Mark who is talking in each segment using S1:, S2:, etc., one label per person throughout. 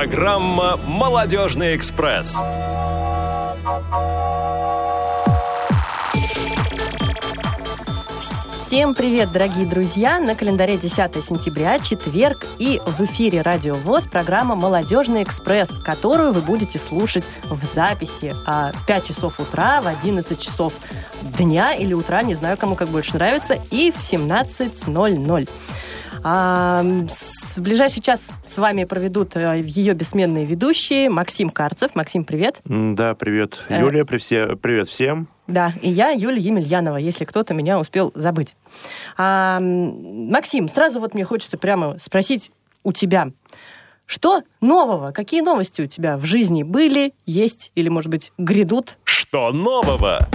S1: Программа «Молодежный экспресс».
S2: Всем привет, дорогие друзья! На календаре 10 сентября, четверг, и в эфире Радио ВОЗ программа «Молодежный экспресс», которую вы будете слушать в записи а, в 5 часов утра, в 11 часов дня или утра, не знаю, кому как больше нравится, и в 17.00. А, в ближайший час с вами проведут э, ее бессменные ведущие Максим Карцев. Максим, привет.
S3: Да, привет. Э, Юлия, привет всем.
S2: Да, и я, Юлия Емельянова, если кто-то меня успел забыть. А, Максим, сразу вот мне хочется прямо спросить у тебя, что нового? Какие новости у тебя в жизни были, есть или, может быть, грядут?
S1: Что нового?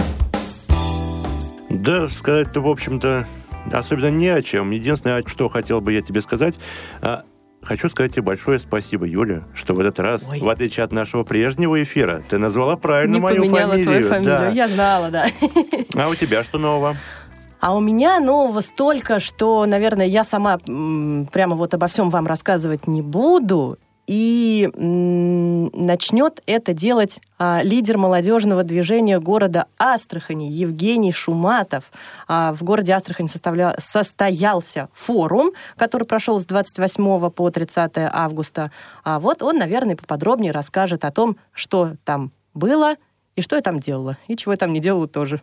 S3: Да, сказать-то, в общем-то, особенно не о чем. Единственное, что хотел бы я тебе сказать, а, Хочу сказать тебе большое спасибо, Юля, что в этот раз, Ой. в отличие от нашего прежнего эфира, ты назвала правильно
S2: Не
S3: мою
S2: фамилию. твою фамилию, да. я знала, да.
S3: А у тебя что нового?
S2: А у меня нового столько, что, наверное, я сама прямо вот обо всем вам рассказывать не буду и начнет это делать а, лидер молодежного движения города Астрахани Евгений Шуматов. А, в городе Астрахани составля... состоялся форум, который прошел с 28 по 30 августа. А вот он, наверное, поподробнее расскажет о том, что там было и что я там делала, и чего я там не делала тоже.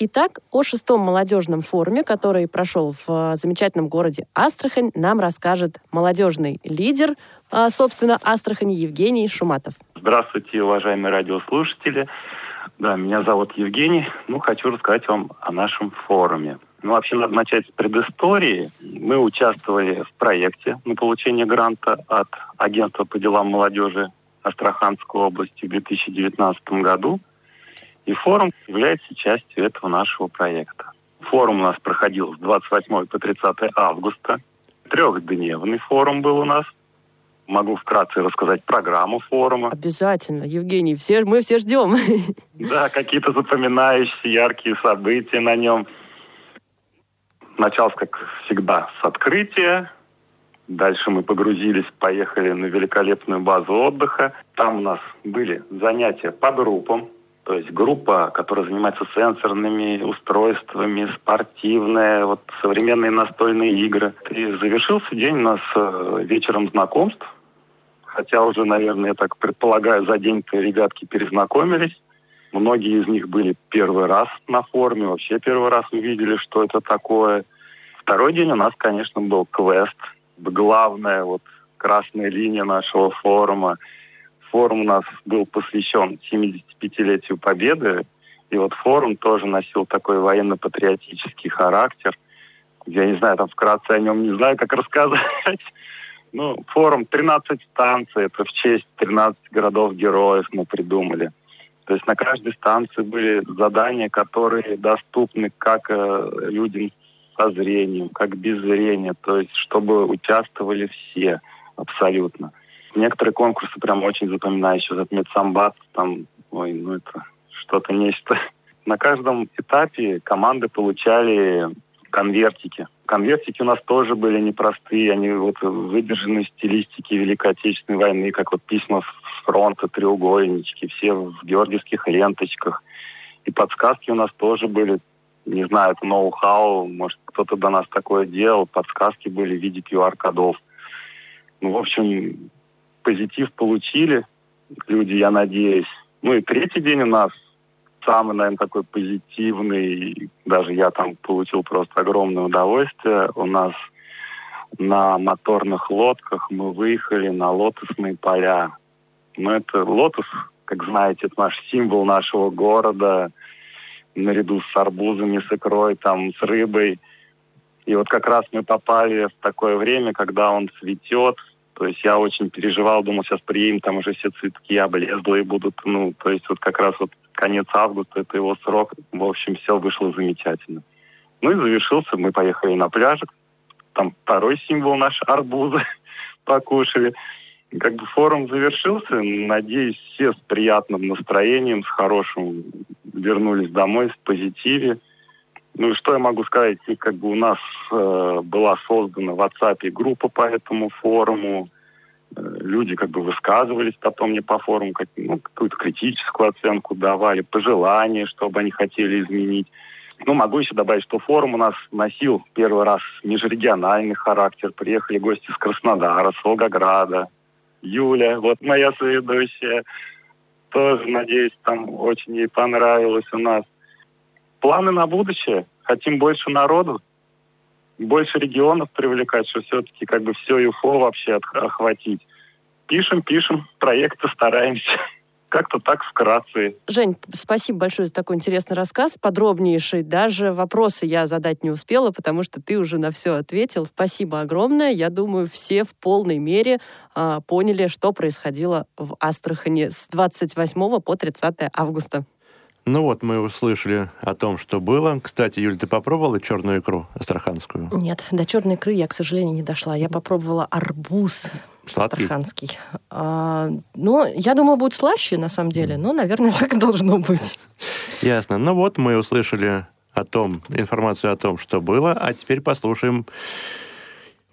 S2: Итак, о шестом молодежном форуме, который прошел в э, замечательном городе Астрахань, нам расскажет молодежный лидер, э, собственно, Астрахани Евгений Шуматов.
S4: Здравствуйте, уважаемые радиослушатели. Да, меня зовут Евгений. Ну, хочу рассказать вам о нашем форуме. Ну, вообще, надо начать с предыстории. Мы участвовали в проекте на получение гранта от Агентства по делам молодежи Астраханской области в 2019 году. И форум является частью этого нашего проекта. Форум у нас проходил с 28 по 30 августа. Трехдневный форум был у нас. Могу вкратце рассказать программу форума.
S2: Обязательно, Евгений, все, мы все ждем.
S4: Да, какие-то запоминающиеся яркие события на нем. Начался, как всегда, с открытия. Дальше мы погрузились, поехали на великолепную базу отдыха. Там у нас были занятия по группам. То есть группа, которая занимается сенсорными устройствами, спортивная, вот современные настольные игры. И завершился день у нас э, вечером знакомств. Хотя уже, наверное, я так предполагаю, за день-то ребятки перезнакомились. Многие из них были первый раз на форуме, вообще первый раз увидели, что это такое. Второй день у нас, конечно, был квест. Главная вот красная линия нашего форума – форум у нас был посвящен 75-летию Победы, и вот форум тоже носил такой военно-патриотический характер. Я не знаю, там вкратце о нем не знаю, как рассказать. Ну, форум 13 станций, это в честь 13 городов-героев мы придумали. То есть на каждой станции были задания, которые доступны как э, людям со зрением, как без зрения, то есть чтобы участвовали все абсолютно. Некоторые конкурсы прям очень запоминающие. Вот медсамбат, там, ой, ну это что-то нечто. На каждом этапе команды получали конвертики. Конвертики у нас тоже были непростые, они вот выдержаны в стилистике Великой Отечественной войны, как вот письма с фронта, треугольнички, все в георгиевских ленточках. И подсказки у нас тоже были, не знаю, это ноу-хау, может, кто-то до нас такое делал, подсказки были в виде QR-кодов. Ну, в общем, позитив получили люди, я надеюсь. Ну и третий день у нас самый, наверное, такой позитивный. Даже я там получил просто огромное удовольствие. У нас на моторных лодках мы выехали на лотосные поля. Ну, это лотос, как знаете, это наш символ нашего города, наряду с арбузами, с икрой, там, с рыбой. И вот как раз мы попали в такое время, когда он цветет, то есть я очень переживал, думал, сейчас приедем, там уже все цветки облезлые будут. Ну, то есть вот как раз вот конец августа, это его срок. В общем, все вышло замечательно. Ну и завершился, мы поехали на пляжик. Там второй символ наш арбузы покушали. Как бы форум завершился. Надеюсь, все с приятным настроением, с хорошим вернулись домой, в позитиве. Ну и что я могу сказать? Как бы у нас э, была создана в WhatsApp группа по этому форуму. люди как бы высказывались потом мне по форуму, как, ну, какую-то критическую оценку давали, пожелания, чтобы они хотели изменить. Ну, могу еще добавить, что форум у нас носил первый раз межрегиональный характер. Приехали гости с Краснодара, с Волгограда. Юля, вот моя соведущая, тоже, надеюсь, там очень ей понравилось у нас. Планы на будущее. Хотим больше народу, больше регионов привлекать, что все-таки как бы все ЮФО вообще охватить. Пишем, пишем, проекты стараемся. Как-то так вкратце.
S2: Жень, спасибо большое за такой интересный рассказ, подробнейший. Даже вопросы я задать не успела, потому что ты уже на все ответил. Спасибо огромное. Я думаю, все в полной мере а, поняли, что происходило в Астрахани с 28 по 30 августа.
S3: Ну вот, мы услышали о том, что было. Кстати, Юль, ты попробовала черную икру астраханскую?
S2: Нет, до черной икры я, к сожалению, не дошла. Я попробовала арбуз Сладкий? астраханский. А, ну, я думала, будет слаще, на самом деле, но, наверное, так должно быть.
S3: Ясно. Ну вот, мы услышали о том, информацию о том, что было, а теперь послушаем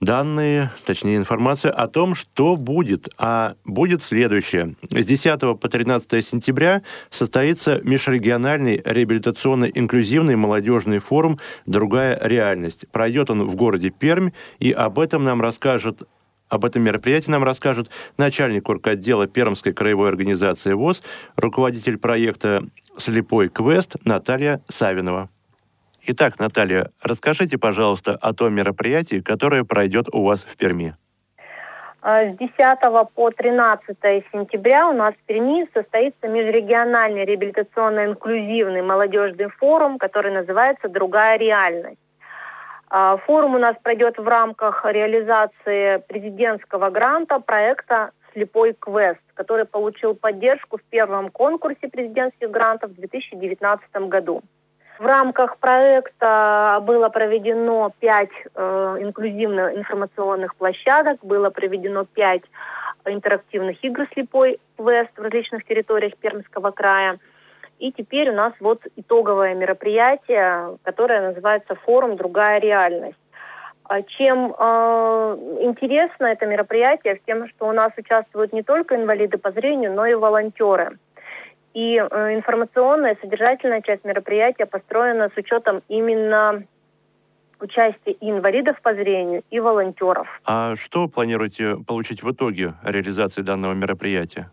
S3: данные, точнее информацию о том, что будет. А будет следующее. С 10 по 13 сентября состоится межрегиональный реабилитационно-инклюзивный молодежный форум «Другая реальность». Пройдет он в городе Пермь, и об этом нам расскажет об этом мероприятии нам расскажет начальник орготдела Пермской краевой организации ВОЗ, руководитель проекта «Слепой квест» Наталья Савинова. Итак, Наталья, расскажите, пожалуйста, о том мероприятии, которое пройдет у вас в Перми.
S5: А, с 10 по 13 сентября у нас в Перми состоится межрегиональный реабилитационно-инклюзивный молодежный форум, который называется «Другая реальность». А, форум у нас пройдет в рамках реализации президентского гранта проекта «Слепой квест», который получил поддержку в первом конкурсе президентских грантов в 2019 году. В рамках проекта было проведено пять э, инклюзивных информационных площадок, было проведено пять интерактивных игр «Слепой квест» в различных территориях Пермского края. И теперь у нас вот итоговое мероприятие, которое называется «Форум. Другая реальность». А чем э, интересно это мероприятие, тем, что у нас участвуют не только инвалиды по зрению, но и волонтеры – и э, информационная, содержательная часть мероприятия построена с учетом именно участия и инвалидов по зрению, и волонтеров.
S3: А что планируете получить в итоге реализации данного мероприятия?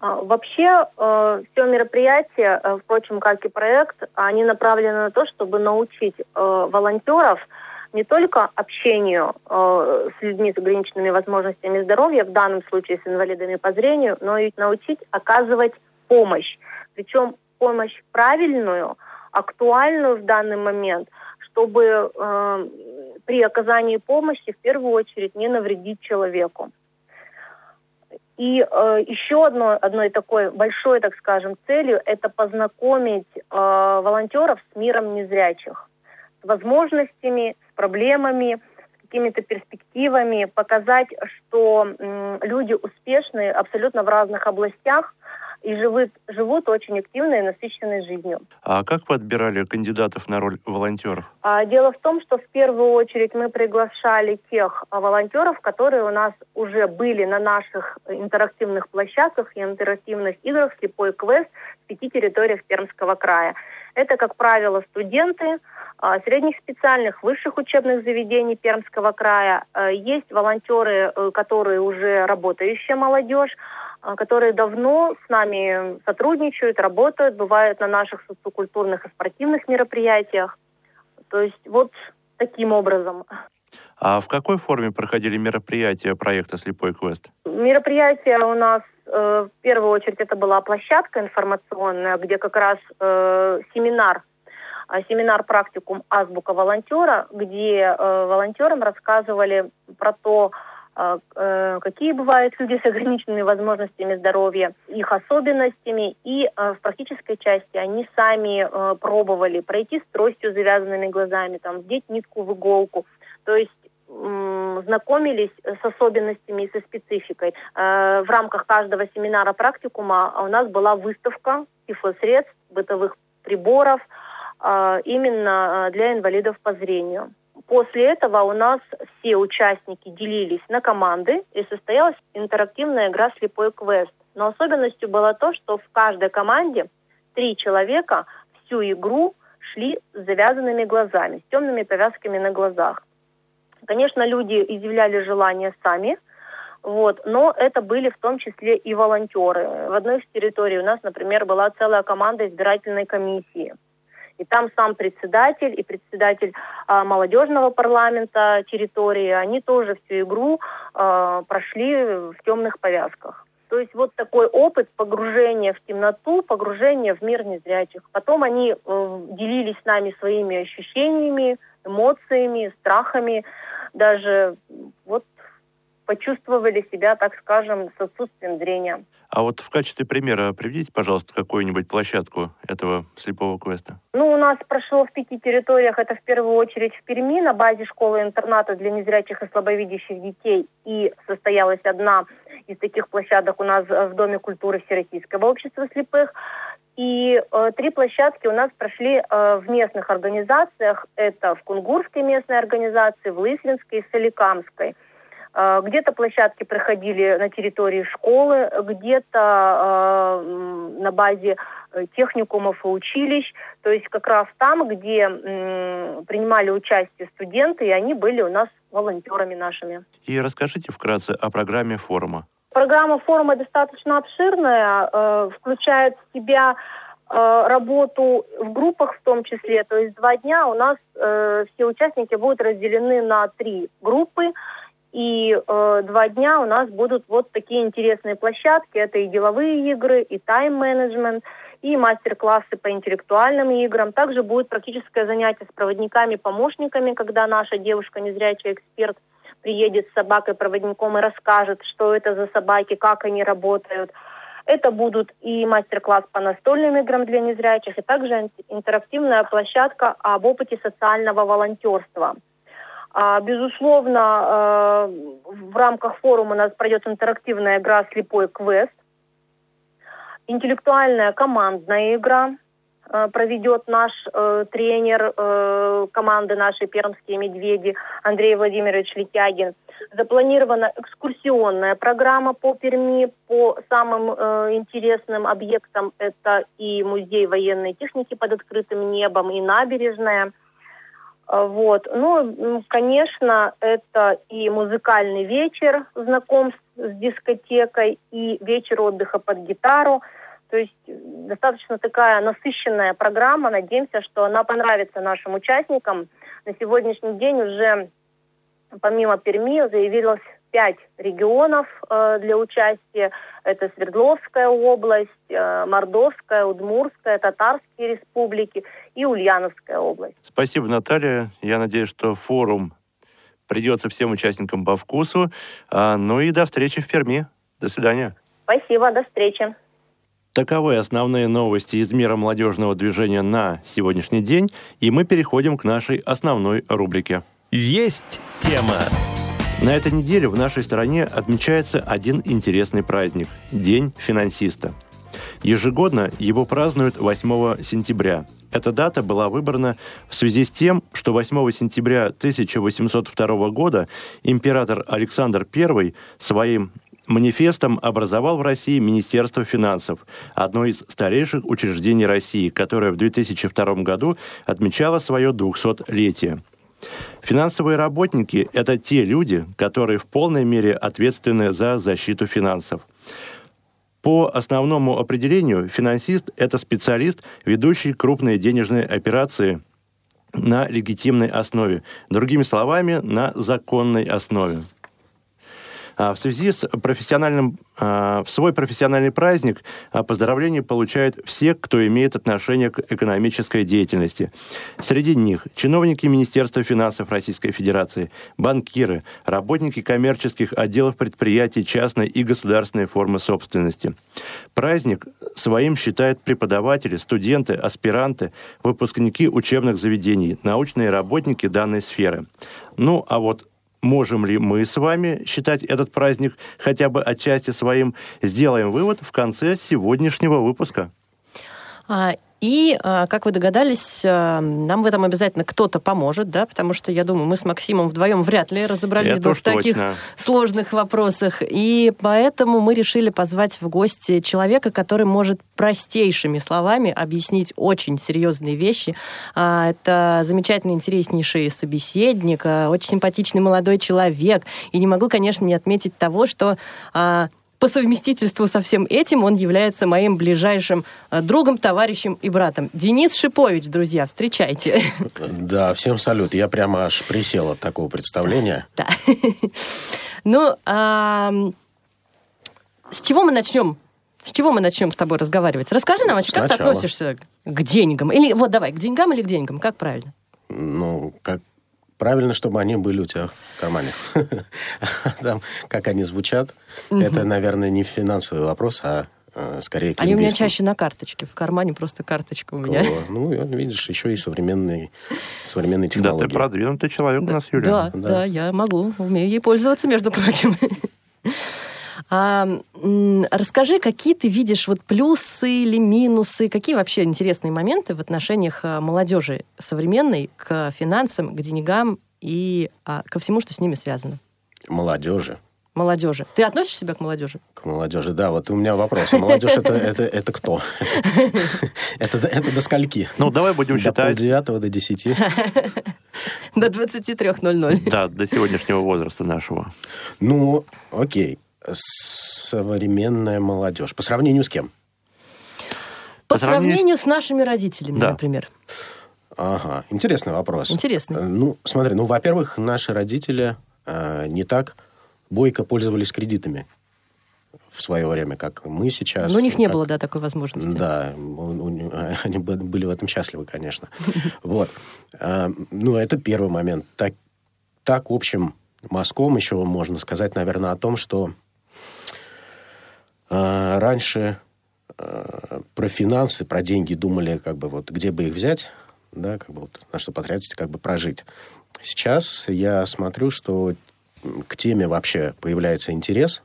S5: А, вообще, э, все мероприятия, э, впрочем, как и проект, они направлены на то, чтобы научить волонтеров не только общению э, с людьми с ограниченными возможностями здоровья, в данном случае с инвалидами по зрению, но и научить оказывать помощь. Причем помощь правильную, актуальную в данный момент, чтобы э, при оказании помощи в первую очередь не навредить человеку. И э, еще одной, одной такой большой, так скажем, целью это познакомить э, волонтеров с миром незрячих, с возможностями, с проблемами, с какими-то перспективами, показать, что э, люди успешные абсолютно в разных областях – и живут, живут очень активной и насыщенной жизнью.
S3: А как вы отбирали кандидатов на роль волонтеров?
S5: А, дело в том, что в первую очередь мы приглашали тех а, волонтеров, которые у нас уже были на наших интерактивных площадках и интерактивных играх «Слепой квест» в пяти территориях Пермского края. Это, как правило, студенты а, средних специальных, высших учебных заведений Пермского края. А, есть волонтеры, э, которые уже работающая молодежь, которые давно с нами сотрудничают, работают, бывают на наших социокультурных и спортивных мероприятиях. То есть вот таким образом.
S3: А в какой форме проходили мероприятия проекта «Слепой квест»?
S5: Мероприятия у нас э, в первую очередь это была площадка информационная, где как раз э, семинар э, семинар практикум азбука волонтера, где э, волонтерам рассказывали про то, а, какие бывают люди с ограниченными возможностями здоровья, их особенностями. И э, в практической части они сами э, пробовали пройти с тростью завязанными глазами, там, вдеть нитку в иголку. То есть знакомились с особенностями и со спецификой. В рамках каждого семинара практикума у нас была выставка тифлосредств, бытовых приборов именно для инвалидов по зрению после этого у нас все участники делились на команды и состоялась интерактивная игра «Слепой квест». Но особенностью было то, что в каждой команде три человека всю игру шли с завязанными глазами, с темными повязками на глазах. Конечно, люди изъявляли желание сами, вот, но это были в том числе и волонтеры. В одной из территорий у нас, например, была целая команда избирательной комиссии. И там сам председатель и председатель э, молодежного парламента территории, они тоже всю игру э, прошли в темных повязках. То есть вот такой опыт погружения в темноту, погружения в мир незрячих. Потом они э, делились с нами своими ощущениями, эмоциями, страхами. Даже вот почувствовали себя, так скажем, с отсутствием зрения.
S3: А вот в качестве примера приведите, пожалуйста, какую-нибудь площадку этого слепого квеста.
S5: Ну, у нас прошло в пяти территориях, это в первую очередь в Перми, на базе школы-интерната для незрячих и слабовидящих детей. И состоялась одна из таких площадок у нас в Доме культуры Всероссийского общества слепых. И э, три площадки у нас прошли э, в местных организациях. Это в Кунгурской местной организации, в Лысвинской и Соликамской – где-то площадки проходили на территории школы, где-то э, на базе э, техникумов и училищ, то есть как раз там, где э, принимали участие студенты, и они были у нас волонтерами нашими.
S3: И расскажите вкратце о программе форума.
S5: Программа форума достаточно обширная, э, включает в себя э, работу в группах в том числе. То есть два дня у нас э, все участники будут разделены на три группы. И э, два дня у нас будут вот такие интересные площадки. Это и деловые игры, и тайм-менеджмент, и мастер-классы по интеллектуальным играм. Также будет практическое занятие с проводниками-помощниками, когда наша девушка, незрячий эксперт, приедет с собакой-проводником и расскажет, что это за собаки, как они работают. Это будут и мастер-класс по настольным играм для незрячих, и также интерактивная площадка об опыте социального волонтерства – безусловно, э, в рамках форума у нас пройдет интерактивная игра «Слепой квест». Интеллектуальная командная игра э, проведет наш э, тренер команды нашей «Пермские медведи» Андрей Владимирович Летягин. Запланирована экскурсионная программа по Перми по самым интересным объектам. Это и музей военной техники под открытым небом, и набережная – а, вот. Ну, конечно, это и музыкальный вечер знакомств с дискотекой, и вечер отдыха под гитару. То есть достаточно такая насыщенная программа. Надеемся, что она понравится нашим участникам. На сегодняшний день уже помимо Перми заявилось пять регионов э, для участия. Это Свердловская область, э, Мордовская, Удмурская, Татарские республики и Ульяновская область.
S3: Спасибо, Наталья. Я надеюсь, что форум придется всем участникам по вкусу. А, ну и до встречи в Перми. До свидания.
S5: Спасибо, до встречи.
S3: Таковы основные новости из мира молодежного движения на сегодняшний день, и мы переходим к нашей основной рубрике.
S1: Есть тема.
S3: На этой неделе в нашей стране отмечается один интересный праздник – День финансиста. Ежегодно его празднуют 8 сентября. Эта дата была выбрана в связи с тем, что 8 сентября 1802 года император Александр I своим манифестом образовал в России Министерство финансов, одно из старейших учреждений России, которое в 2002 году отмечало свое 200-летие. Финансовые работники – это те люди, которые в полной мере ответственны за защиту финансов. По основному определению, финансист – это специалист, ведущий крупные денежные операции на легитимной основе. Другими словами, на законной основе. А в связи с профессиональным, в свой профессиональный праздник а, поздравления получают все, кто имеет отношение к экономической деятельности. Среди них чиновники Министерства финансов Российской Федерации, банкиры, работники коммерческих отделов предприятий частной и государственной формы собственности. Праздник своим считают преподаватели, студенты, аспиранты, выпускники учебных заведений, научные работники данной сферы. Ну, а вот можем ли мы с вами считать этот праздник хотя бы отчасти своим, сделаем вывод в конце сегодняшнего выпуска.
S2: И, а, как вы догадались, а, нам в этом обязательно кто-то поможет, да, потому что, я думаю, мы с Максимом вдвоем вряд ли разобрались
S3: Это
S2: бы в таких
S3: точно.
S2: сложных вопросах. И поэтому мы решили позвать в гости человека, который может простейшими словами объяснить очень серьезные вещи. А, Это замечательный, интереснейший собеседник, очень симпатичный молодой человек. И не могу, конечно, не отметить того, что по совместительству со всем этим он является моим ближайшим а, другом, товарищем и братом. Денис Шипович, друзья, встречайте.
S6: Да, всем салют. Я прямо аж присел от такого представления.
S2: Да. Ну, а, с чего мы начнем? С чего мы начнем с тобой разговаривать? Расскажи нам, вообще, как ты относишься к деньгам? Или вот давай, к деньгам или к деньгам? Как правильно?
S6: Ну, как правильно, чтобы они были у тебя в кармане. Там, как они звучат, это, наверное, не финансовый вопрос, а э, скорее
S2: Они у меня чаще на карточке. В кармане просто карточка у меня.
S6: Ну, видишь, еще и современные, современные
S3: Да, ты
S6: технологии.
S3: продвинутый человек у нас, Юля.
S2: Да,
S6: Да.
S2: да, я могу, умею ей пользоваться, между прочим. А, расскажи, какие ты видишь вот плюсы или минусы, какие вообще интересные моменты в отношениях а, молодежи современной к финансам, к деньгам и а, ко всему, что с ними связано?
S6: Молодежи.
S2: Молодежи. Ты относишь себя к молодежи?
S6: К молодежи, да, вот у меня вопрос. А молодежь это, это, это кто? Это, до- это до скольки?
S3: Ну, давай будем
S6: До
S3: считать,
S6: полдевятого, до десяти?
S2: До 23.00.
S3: да, до сегодняшнего возраста нашего.
S6: Ну, окей. Современная молодежь. По сравнению с кем?
S2: По
S3: По сравнению с-
S2: сравнению с нашими родителями,
S3: Да.
S2: например.
S6: Ага, интересный вопрос.
S2: Интересный.
S6: Э, Ну, смотри, ну, во-первых, наши родители э, не так бойко пользовались кредитами в свое время, как мы сейчас.
S2: Но у них не
S6: как-
S2: было, да, такой возможности.
S6: Да, у- они бы- были в этом счастливы, конечно. Вот. А, Ну, это первый момент. Так, так общим мазком еще можно сказать, наверное, о том, что а, раньше а, про финансы, про деньги думали, как бы вот где бы их взять, да, как бы вот на что потратить, как бы прожить. Сейчас я смотрю, что к теме вообще появляется интерес,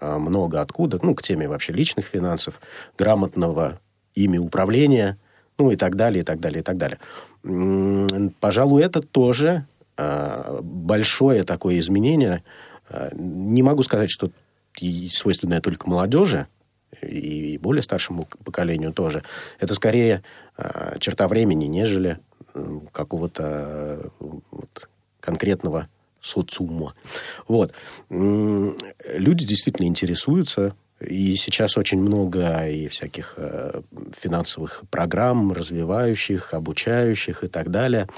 S6: а, много откуда, ну, к теме вообще личных финансов, грамотного ими управления, ну, и так далее, и так далее, и так далее. Пожалуй, это тоже а, большое такое изменение. А, Не могу сказать, что свойственное только молодежи, и более старшему поколению тоже. Это скорее а, черта времени, нежели м, какого-то э, вот, конкретного социума. Вот. Люди действительно интересуются, и сейчас очень много и всяких э, финансовых программ, развивающих, обучающих и так далее.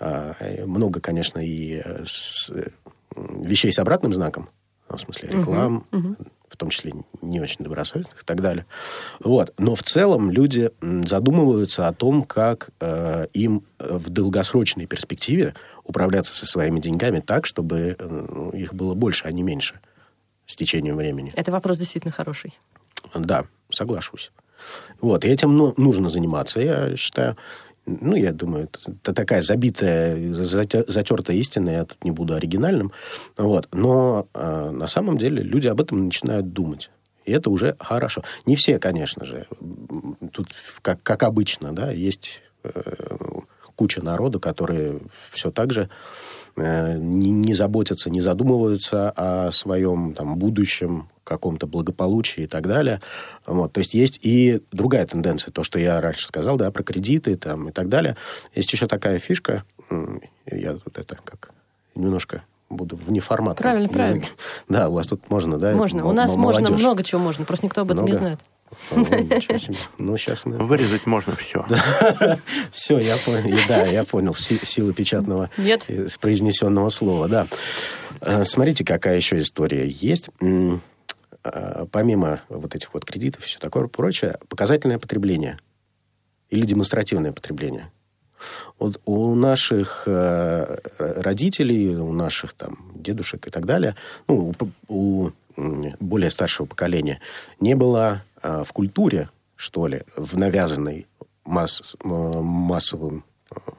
S6: И много, конечно, и э, с- э, вещей с обратным знаком, в смысле реклам, в том числе не очень добросовестных и так далее. Вот. Но в целом люди задумываются о том, как э, им э, в долгосрочной перспективе управляться со своими деньгами так, чтобы э, ну, их было больше, а не меньше с течением времени.
S2: Это вопрос действительно хороший.
S6: Да, соглашусь. Вот, и этим ну, нужно заниматься, я считаю. Ну, я думаю, это, такая забитая, зате- затертая истина, я тут не буду оригинальным. Вот. Но э, на самом деле люди об этом начинают думать. И это уже хорошо. Не все, конечно же. Тут, как, как обычно, да, есть э, куча народа, которые все так же не, не заботятся, не задумываются о своем там, будущем, каком-то благополучии и так далее. Вот. То есть есть и другая тенденция, то, что я раньше сказал, да, про кредиты там, и так далее. Есть еще такая фишка, я тут это как немножко буду в неформатном
S2: Правильно,
S6: языке.
S2: правильно.
S6: Да, у вас тут можно, да?
S2: Можно. У нас можно много чего можно, просто никто об этом не
S6: Много?
S2: знает.
S6: Ну, сейчас мы...
S3: Вырезать можно все.
S6: Все, я понял. Да, я понял. Си- Сила печатного произнесенного слова, да. Э, Смотрите, какая еще история есть. Э, Помимо вот этих вот кредитов и все такое прочее, показательное потребление или демонстративное потребление. Вот у наших э, родителей, у наших там дедушек и так далее, ну, у, более старшего поколения не было в культуре, что ли, в навязанной масс- м, массовым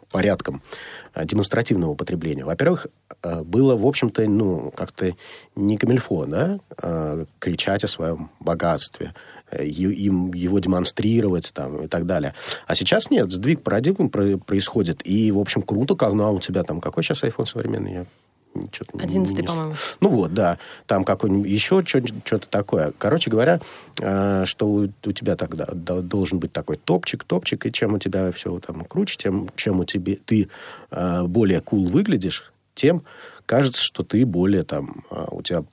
S6: порядком демонстративного употребления. Во-первых, было, в общем-то, ну, как-то не камильфо, да, кричать о своем богатстве, им его демонстрировать там, и так далее. А сейчас нет, сдвиг парадигм происходит. И, в общем, круто, когда у тебя там... Какой сейчас iPhone современный? Я
S2: что-то 11 по-моему.
S6: Ну вот, да. Там какой-нибудь еще что-то такое. Короче говоря, э, что у, у тебя тогда должен быть такой топчик, топчик, и чем у тебя все там круче, тем, чем у тебя ты э, более cool выглядишь, тем кажется, что ты более там, э, у тебя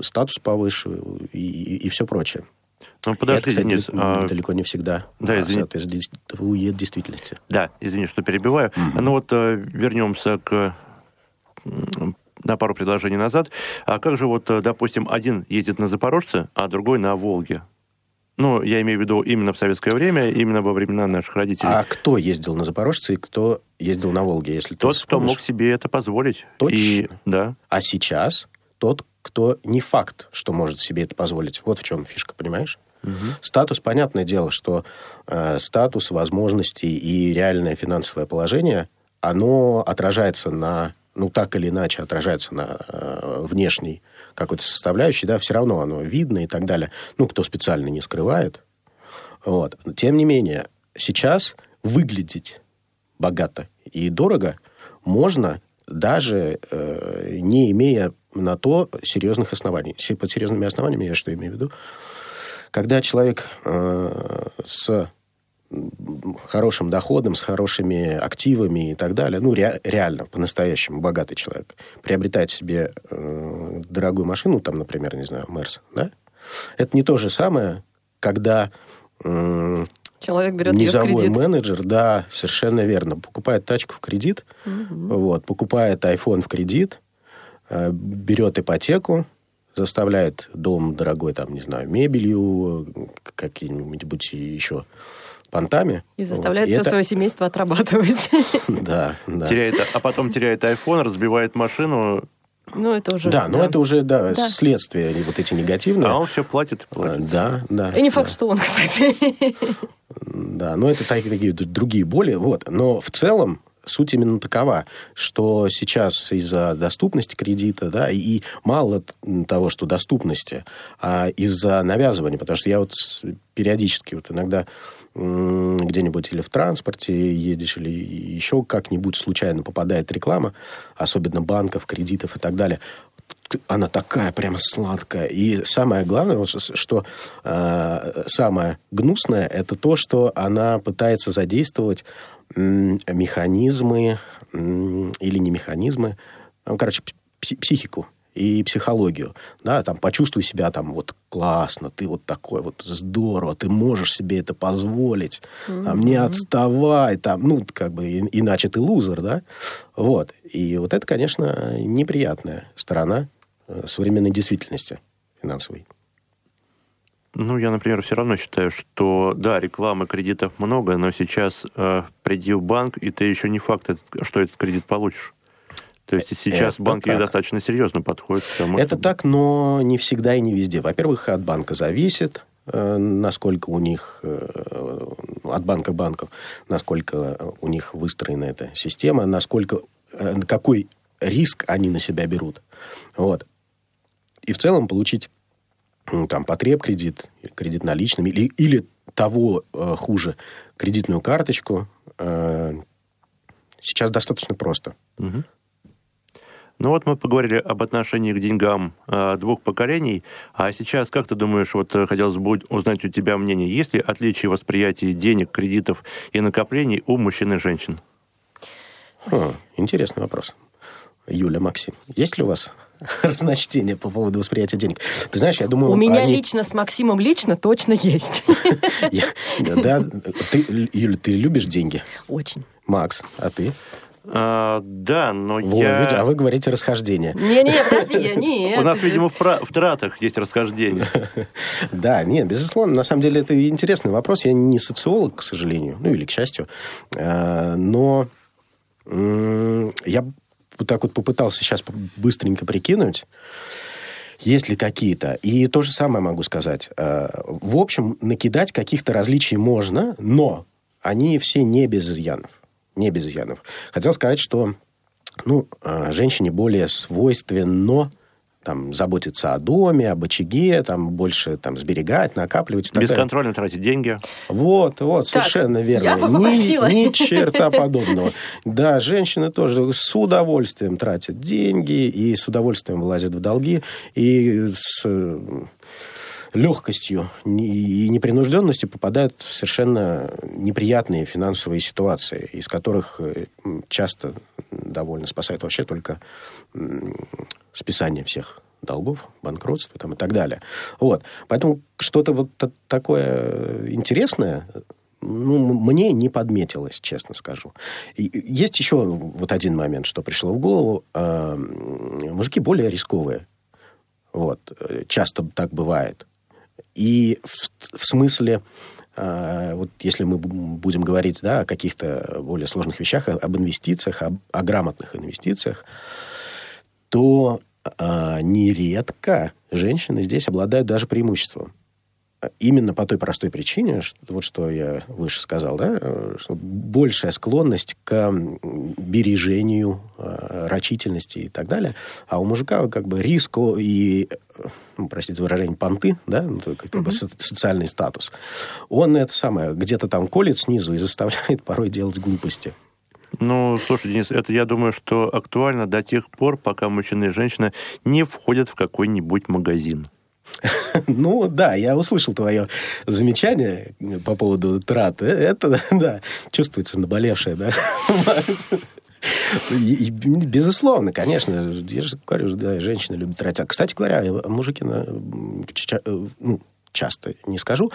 S6: статус повыше и, и, и все прочее.
S3: Ну, подожди, это, кстати, Денис.
S6: А... Далеко не всегда
S3: да, извини.
S6: соответствует действительности.
S3: Да, извини, что перебиваю. Mm-hmm. Ну вот вернемся к на пару предложений назад. А как же вот, э, допустим, один ездит на Запорожце, а другой на Волге? Ну, я имею в виду именно в советское время, именно во времена наших родителей.
S6: А кто ездил на Запорожце и кто ездил на Волге, если
S3: Тот, кто мог себе это позволить.
S6: Точно. И,
S3: да.
S6: А сейчас тот, кто не факт, что может себе это позволить. Вот в чем фишка, понимаешь? Угу. Статус, понятное дело, что э, статус, возможности и реальное финансовое положение, оно отражается на ну, так или иначе отражается на э, внешней какой-то составляющей, да, все равно оно видно и так далее. Ну, кто специально не скрывает. Вот. Тем не менее, сейчас выглядеть богато и дорого можно даже э, не имея на то серьезных оснований. Под серьезными основаниями я что имею в виду? Когда человек э, с хорошим доходом, с хорошими активами и так далее, ну, ре, реально, по-настоящему богатый человек, приобретает себе э, дорогую машину, там, например, не знаю, Мерс, да? Это не то же самое, когда
S2: э, Человек берет
S6: низовой
S2: ее в кредит.
S6: менеджер, да, совершенно верно, покупает тачку в кредит, угу. вот, покупает iPhone в кредит, э, берет ипотеку, заставляет дом дорогой, там, не знаю, мебелью, какие-нибудь еще понтами.
S2: И заставляет вот. все это... свое семейство отрабатывать.
S6: Да, да.
S3: Теряет, а потом теряет iPhone, разбивает машину,
S2: ну, это уже...
S6: Да, да. но это уже, да, да, следствие, вот эти негативные.
S3: А он все платит и платит.
S6: Да, да.
S2: И не факт, да. что он, кстати.
S6: Да, но это такие другие боли. Вот. Но в целом суть именно такова, что сейчас из-за доступности кредита, да, и мало того, что доступности, а из-за навязывания, потому что я вот периодически вот иногда где-нибудь или в транспорте едешь, или еще как-нибудь случайно попадает реклама, особенно банков, кредитов и так далее, она такая прямо сладкая. И самое главное, что э, самое гнусное, это то, что она пытается задействовать механизмы или не механизмы, ну, короче, психику и психологию. Да, там, почувствуй себя там вот классно, ты вот такой вот здорово, ты можешь себе это позволить, mm-hmm. там, не отставай, там, ну, как бы, и, иначе ты лузер, да, вот. И вот это, конечно, неприятная сторона э, современной действительности финансовой.
S3: Ну, я, например, все равно считаю, что, да, рекламы кредитов много, но сейчас э, приди в банк, и ты еще не факт, что этот кредит получишь. То есть сейчас это банки так. достаточно серьезно подходят к тому,
S6: Это чтобы... так, но не всегда и не везде. Во-первых, от банка зависит, э, насколько у них, э, от банка банков, насколько у них выстроена эта система, насколько, э, какой риск они на себя берут. Вот. И в целом получить там потреб кредит, кредит наличным или, или того хуже, кредитную карточку, сейчас достаточно просто.
S3: Угу. Ну вот мы поговорили об отношении к деньгам э, двух поколений, а сейчас, как ты думаешь, вот э, хотелось бы узнать у тебя мнение, есть ли отличие восприятия денег, кредитов и накоплений у мужчин и женщин?
S6: О, интересный вопрос. Юля, Максим, есть ли у вас разночтение по поводу восприятия денег. Ты знаешь, я думаю...
S2: У меня они... лично с Максимом лично точно есть.
S6: Да, ты, Юля, ты любишь деньги?
S2: Очень.
S6: Макс, а ты?
S3: А, да, но Во, я...
S6: а вы говорите расхождение.
S2: Не-не, подожди, я не...
S3: У нас, видимо, в, в тратах есть расхождение.
S6: Да, нет, безусловно. На самом деле, это интересный вопрос. Я не социолог, к сожалению, ну или к счастью. А, но я вот так вот попытался сейчас быстренько прикинуть, есть ли какие-то. И то же самое могу сказать. А, в общем, накидать каких-то различий можно, но они все не без изъянов не без изъянов. Хотел сказать, что ну, а, женщине более свойственно там, заботиться о доме, об очаге, там, больше там, сберегать, накапливать.
S3: Бесконтрольно тратить деньги.
S6: Вот, вот, так, совершенно верно.
S2: Я ни,
S6: ни черта подобного. Да, женщины тоже с удовольствием тратят деньги и с удовольствием влазят в долги, и с легкостью и непринужденностью попадают в совершенно неприятные финансовые ситуации, из которых э, часто довольно спасает вообще только списание всех долгов, банкротство там, и так далее. Вот. Поэтому что-то вот такое интересное ну, мне не подметилось, честно скажу. И есть еще вот один момент, что пришло в голову. А, мужики более рисковые. Вот. Часто так бывает. И в, в смысле, э, вот если мы будем говорить да, о каких-то более сложных вещах, об инвестициях, об, о грамотных инвестициях, то э, нередко женщины здесь обладают даже преимуществом. Именно по той простой причине, что, вот что я выше сказал, да, что большая склонность к бережению, э, рачительности и так далее. А у мужика как бы риск и, ну, простите за выражение, понты, да, ну, как, как бы социальный статус, он это самое, где-то там колет снизу и заставляет порой делать глупости.
S3: Ну, слушай, Денис, это я думаю, что актуально до тех пор, пока мужчина и женщина не входят в какой-нибудь магазин.
S6: Ну, да, я услышал твое замечание по поводу трат. Это, да, чувствуется наболевшее, да. Безусловно, конечно. Я же говорю, да, женщины любят тратить. А, кстати говоря, мужики ну, часто не скажу,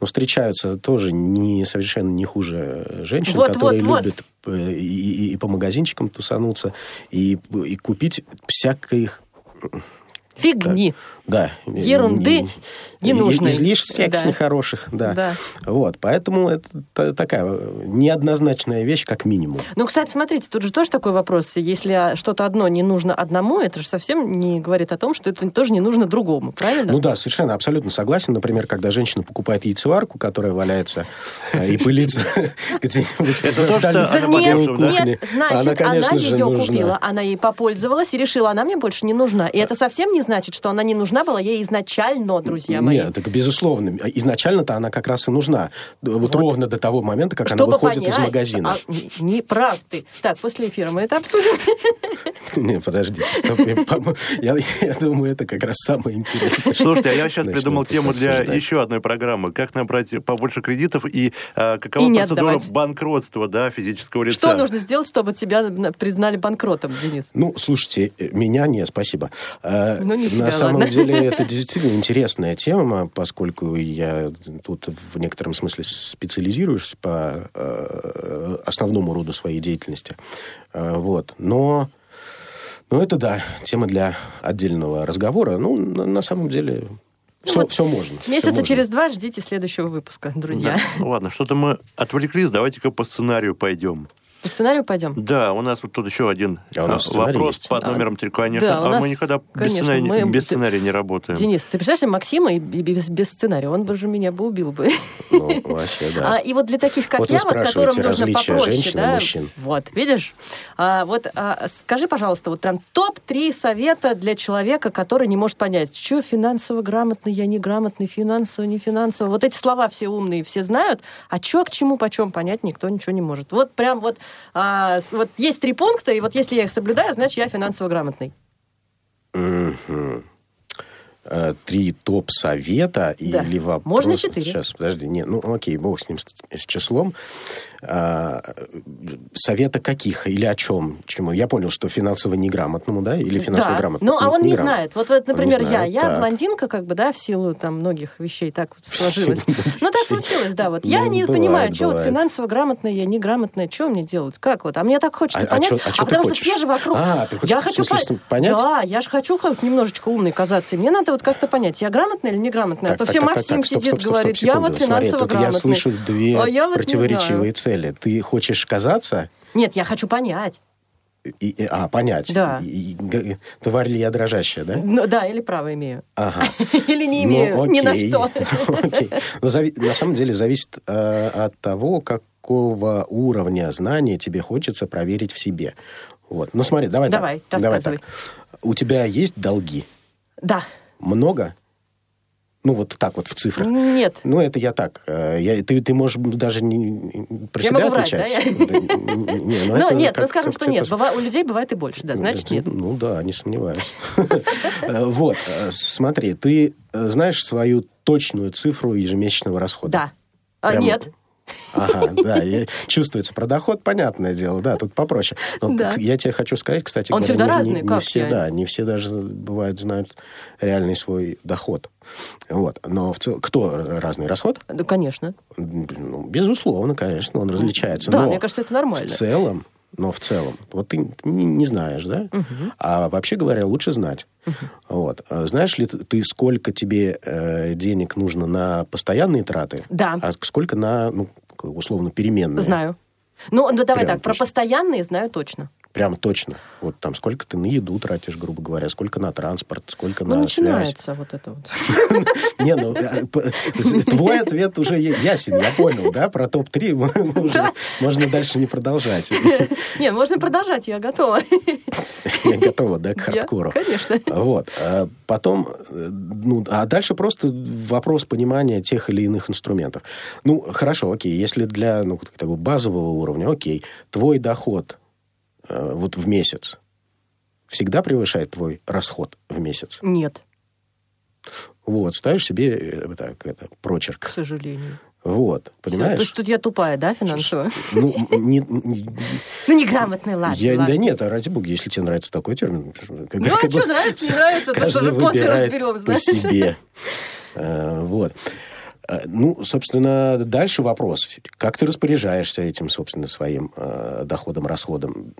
S6: но встречаются тоже не совершенно не хуже женщин, вот, которые вот, любят вот. И, и, и по магазинчикам тусануться, и, и купить всяких
S2: Фигни.
S6: Да.
S2: Ерунды не нужны.
S6: Излишеств всяких да. нехороших, да. да. Вот, поэтому это такая неоднозначная вещь, как минимум.
S2: Ну, кстати, смотрите, тут же тоже такой вопрос. Если что-то одно не нужно одному, это же совсем не говорит о том, что это тоже не нужно другому, правильно?
S6: Ну да, совершенно, абсолютно согласен. Например, когда женщина покупает яйцеварку, которая валяется э, и пылится где-нибудь
S2: в Нет, значит, она ее купила, она ей попользовалась и решила, она мне больше не нужна. И это совсем не значит, что она не нужна была ей изначально, друзья мои.
S6: Нет, так безусловно. Изначально-то она как раз и нужна. Вот, вот ровно до того момента, как Чтобы она выходит понять, из магазина. А,
S2: не прав ты. Так, после эфира мы это обсудим.
S6: Не, подождите, стоп. Я, я думаю, это как раз самое интересное.
S3: Слушайте, а я сейчас придумал тему для еще одной программы. Как набрать побольше кредитов и а, какова и процедура отдавать. банкротства да, физического лица?
S2: Что нужно сделать, чтобы тебя признали банкротом, Денис?
S6: Ну, слушайте, меня не, спасибо. А, ну, не тебя, На самом ладно. деле, это действительно интересная тема, поскольку я тут в некотором смысле специализируюсь по э, основному роду своей деятельности. Э, вот. Но ну, это да, тема для отдельного разговора. Ну, на, на самом деле, ну, все, вот все можно.
S2: Месяца
S6: все
S2: через два ждите следующего выпуска, друзья. Да.
S3: Ну, ладно, что-то мы отвлеклись, давайте-ка по сценарию пойдем.
S2: По сценарию пойдем?
S3: Да, у нас вот тут еще один
S6: а у нас
S3: а, вопрос
S6: есть.
S3: под номером три, конечно. Да, а нас, мы никогда конечно, без, сценария, мы... без сценария не работаем.
S2: Денис, ты представляешь, Максима и без, без сценария, он бы же меня бы убил бы.
S6: Ну, вообще, да.
S2: А, и вот для таких, как вот я, вот, которым нужно попроще, женщин да, мужчин. Вот, видишь? А, вот а, скажи, пожалуйста, вот прям топ-3 совета для человека, который не может понять, что финансово грамотный, я неграмотный, финансово, не финансово. Вот эти слова все умные, все знают, а что к чему, почем понять никто ничего не может. Вот прям вот а, вот есть три пункта, и вот если я их соблюдаю, значит, я финансово грамотный.
S6: Mm-hmm. Три топ-совета да. или вопрос...
S2: Можно четыре.
S6: Сейчас, подожди. Не, ну, окей, бог с ним, с, с числом. А, совета каких или о чем? Чему? Я понял, что финансово неграмотному, да? Или финансово да. грамотному?
S2: Ну, а он не, не знает. Вот, вот например, я. Я так. блондинка, как бы, да, в силу там многих вещей так вот сложилось. Ну, так случилось, да. Вот я ну, не понимаю, что вот финансово грамотная, я неграмотная, что мне делать? Как вот? А мне так хочется а, понять. А, потому что все же вокруг...
S6: А, я хочу
S2: понять? Да, я же хочу хоть немножечко умной казаться. Мне надо вот как-то понять, я грамотная или неграмотная. А то все Максим сидит, говорит, я вот финансово грамотный.
S6: Я слышу две противоречивые цели. Ты хочешь казаться...
S2: Нет, я хочу понять.
S6: И, и, а, понять.
S2: Да.
S6: И, и, тварь ли я дрожащая, да?
S2: Ну, да, или право имею.
S6: Ага.
S2: или не имею, ну, ни на что.
S6: окей. Но зави- на самом деле зависит э, от того, как какого уровня знания тебе хочется проверить в себе. Вот. Ну смотри, давай,
S2: Давай,
S6: так. давай
S2: рассказывай.
S6: так. У тебя есть долги?
S2: Да.
S6: Много? Ну, вот так вот в цифрах.
S2: Нет.
S6: Ну, это я так. э, Я, ты, ты можешь даже не, про
S2: Я
S6: себя
S2: могу врать,
S6: отвечать.
S2: да?
S6: Да, не- не, ну,
S2: Ну,
S6: это
S2: нет,
S6: как-
S2: ну скажем,
S6: как
S2: что нет. Быва- У людей бывает и больше, да, значит, нет.
S6: Ну да, не сомневаюсь. Э, Вот, э, смотри, ты знаешь свою точную цифру ежемесячного расхода?
S2: Да. А, нет.
S6: Ага, да, я- чувствуется про доход, понятное дело, да, тут попроще. Но
S2: Да.
S6: я тебе хочу сказать, кстати,
S2: Он
S6: говоря,
S2: всегда
S6: не-
S2: разный,
S6: не,
S2: как
S6: все,
S2: я?
S6: да, не все даже бывают знают реальный свой доход. Вот, но в целом, кто разный расход?
S2: Да, конечно.
S6: Ну, безусловно, конечно, он различается.
S2: Да,
S6: но
S2: мне кажется, это нормально.
S6: В целом, но в целом, вот ты не, не знаешь, да? А вообще говоря, лучше знать. Вот. А Знаешь ли ты, сколько тебе э, денег нужно на постоянные траты?
S2: Да.
S6: А сколько на, ну, условно, переменные?
S2: Знаю. Ну, ну давай
S6: Прям
S2: так, про
S6: точно.
S2: постоянные знаю точно.
S6: Прям точно. Вот там сколько ты на еду тратишь, грубо говоря, сколько на транспорт, сколько
S2: Ну,
S6: на связь.
S2: начинается вот это вот.
S6: Не, ну, э, твой ответ уже ясен, я понял, да? Про топ-3 мы уже можно дальше не продолжать.
S2: Не, можно продолжать, я готова.
S6: Я готова, да, к хардкору.
S2: Конечно.
S6: Вот. А потом, э, ну, а дальше просто вопрос понимания тех или иных инструментов. Ну, хорошо, окей, если для, ну, такого базового уровня, окей, твой доход э, вот в месяц всегда превышает твой расход в месяц.
S2: Нет,
S6: Вот, ставишь себе э, так, это,
S2: к
S6: прочерк.
S2: сожалению.
S6: Вот,
S2: Всё, То
S6: понимаешь?
S2: есть тут я тупая, да, финансово?
S6: Ну, не- не-
S2: Ну, неграмотная, ладно.
S6: я,
S2: ладно.
S6: да нет, а ради бога, если тебе нравится такой термин. как-
S2: Ну, а что, нравится, не нравится,
S6: каждый
S2: уже после разберем,
S6: по
S2: знаешь.
S6: себе. Э, Вот. Э, Ну, собственно, дальше вопрос. Как ты распоряжаешься этим, собственно, своим э, доходом, расходом?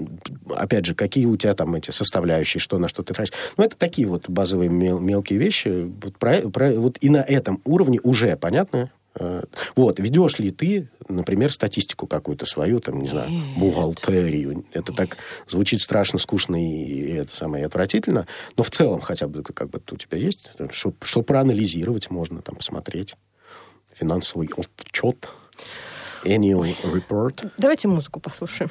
S6: Опять же, какие у тебя там эти составляющие, что на что ты тратишь? Ну, это такие вот базовые мел- мелкие вещи. Вот, про- про- вот и на этом уровне уже понятно? Э, Вот, ведешь ли ты, например, статистику какую-то свою, там, не знаю, бухгалтерию? Это так звучит страшно, скучно и это самое и отвратительно, но в целом хотя бы как бы у тебя есть, что, что проанализировать можно, там, посмотреть финансовый отчет, annual report.
S2: Давайте музыку послушаем.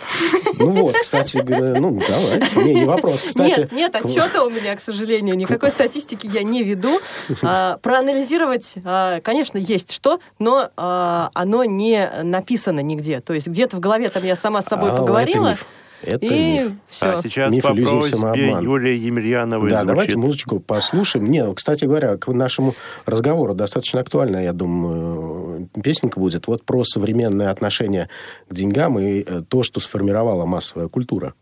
S6: Ну вот, кстати, ну давайте, не, не вопрос. Кстати,
S2: нет, нет, отчета у меня, к сожалению, никакой статистики я не веду. А, проанализировать, а, конечно, есть что, но а, оно не написано нигде. То есть где-то в голове там я сама с собой
S6: А,
S2: поговорила,
S6: миф. Это
S2: и
S6: миф.
S2: все.
S3: А сейчас
S6: Миф,
S3: по
S6: иллюзий,
S3: просьбе
S6: самообман.
S3: Юлии Емельяновой
S6: Да,
S3: звучит
S6: давайте музычку послушаем. Не, кстати говоря, к нашему разговору достаточно актуальна, я думаю, песенка будет. Вот про современное отношение к деньгам и э, то, что сформировала массовая культура.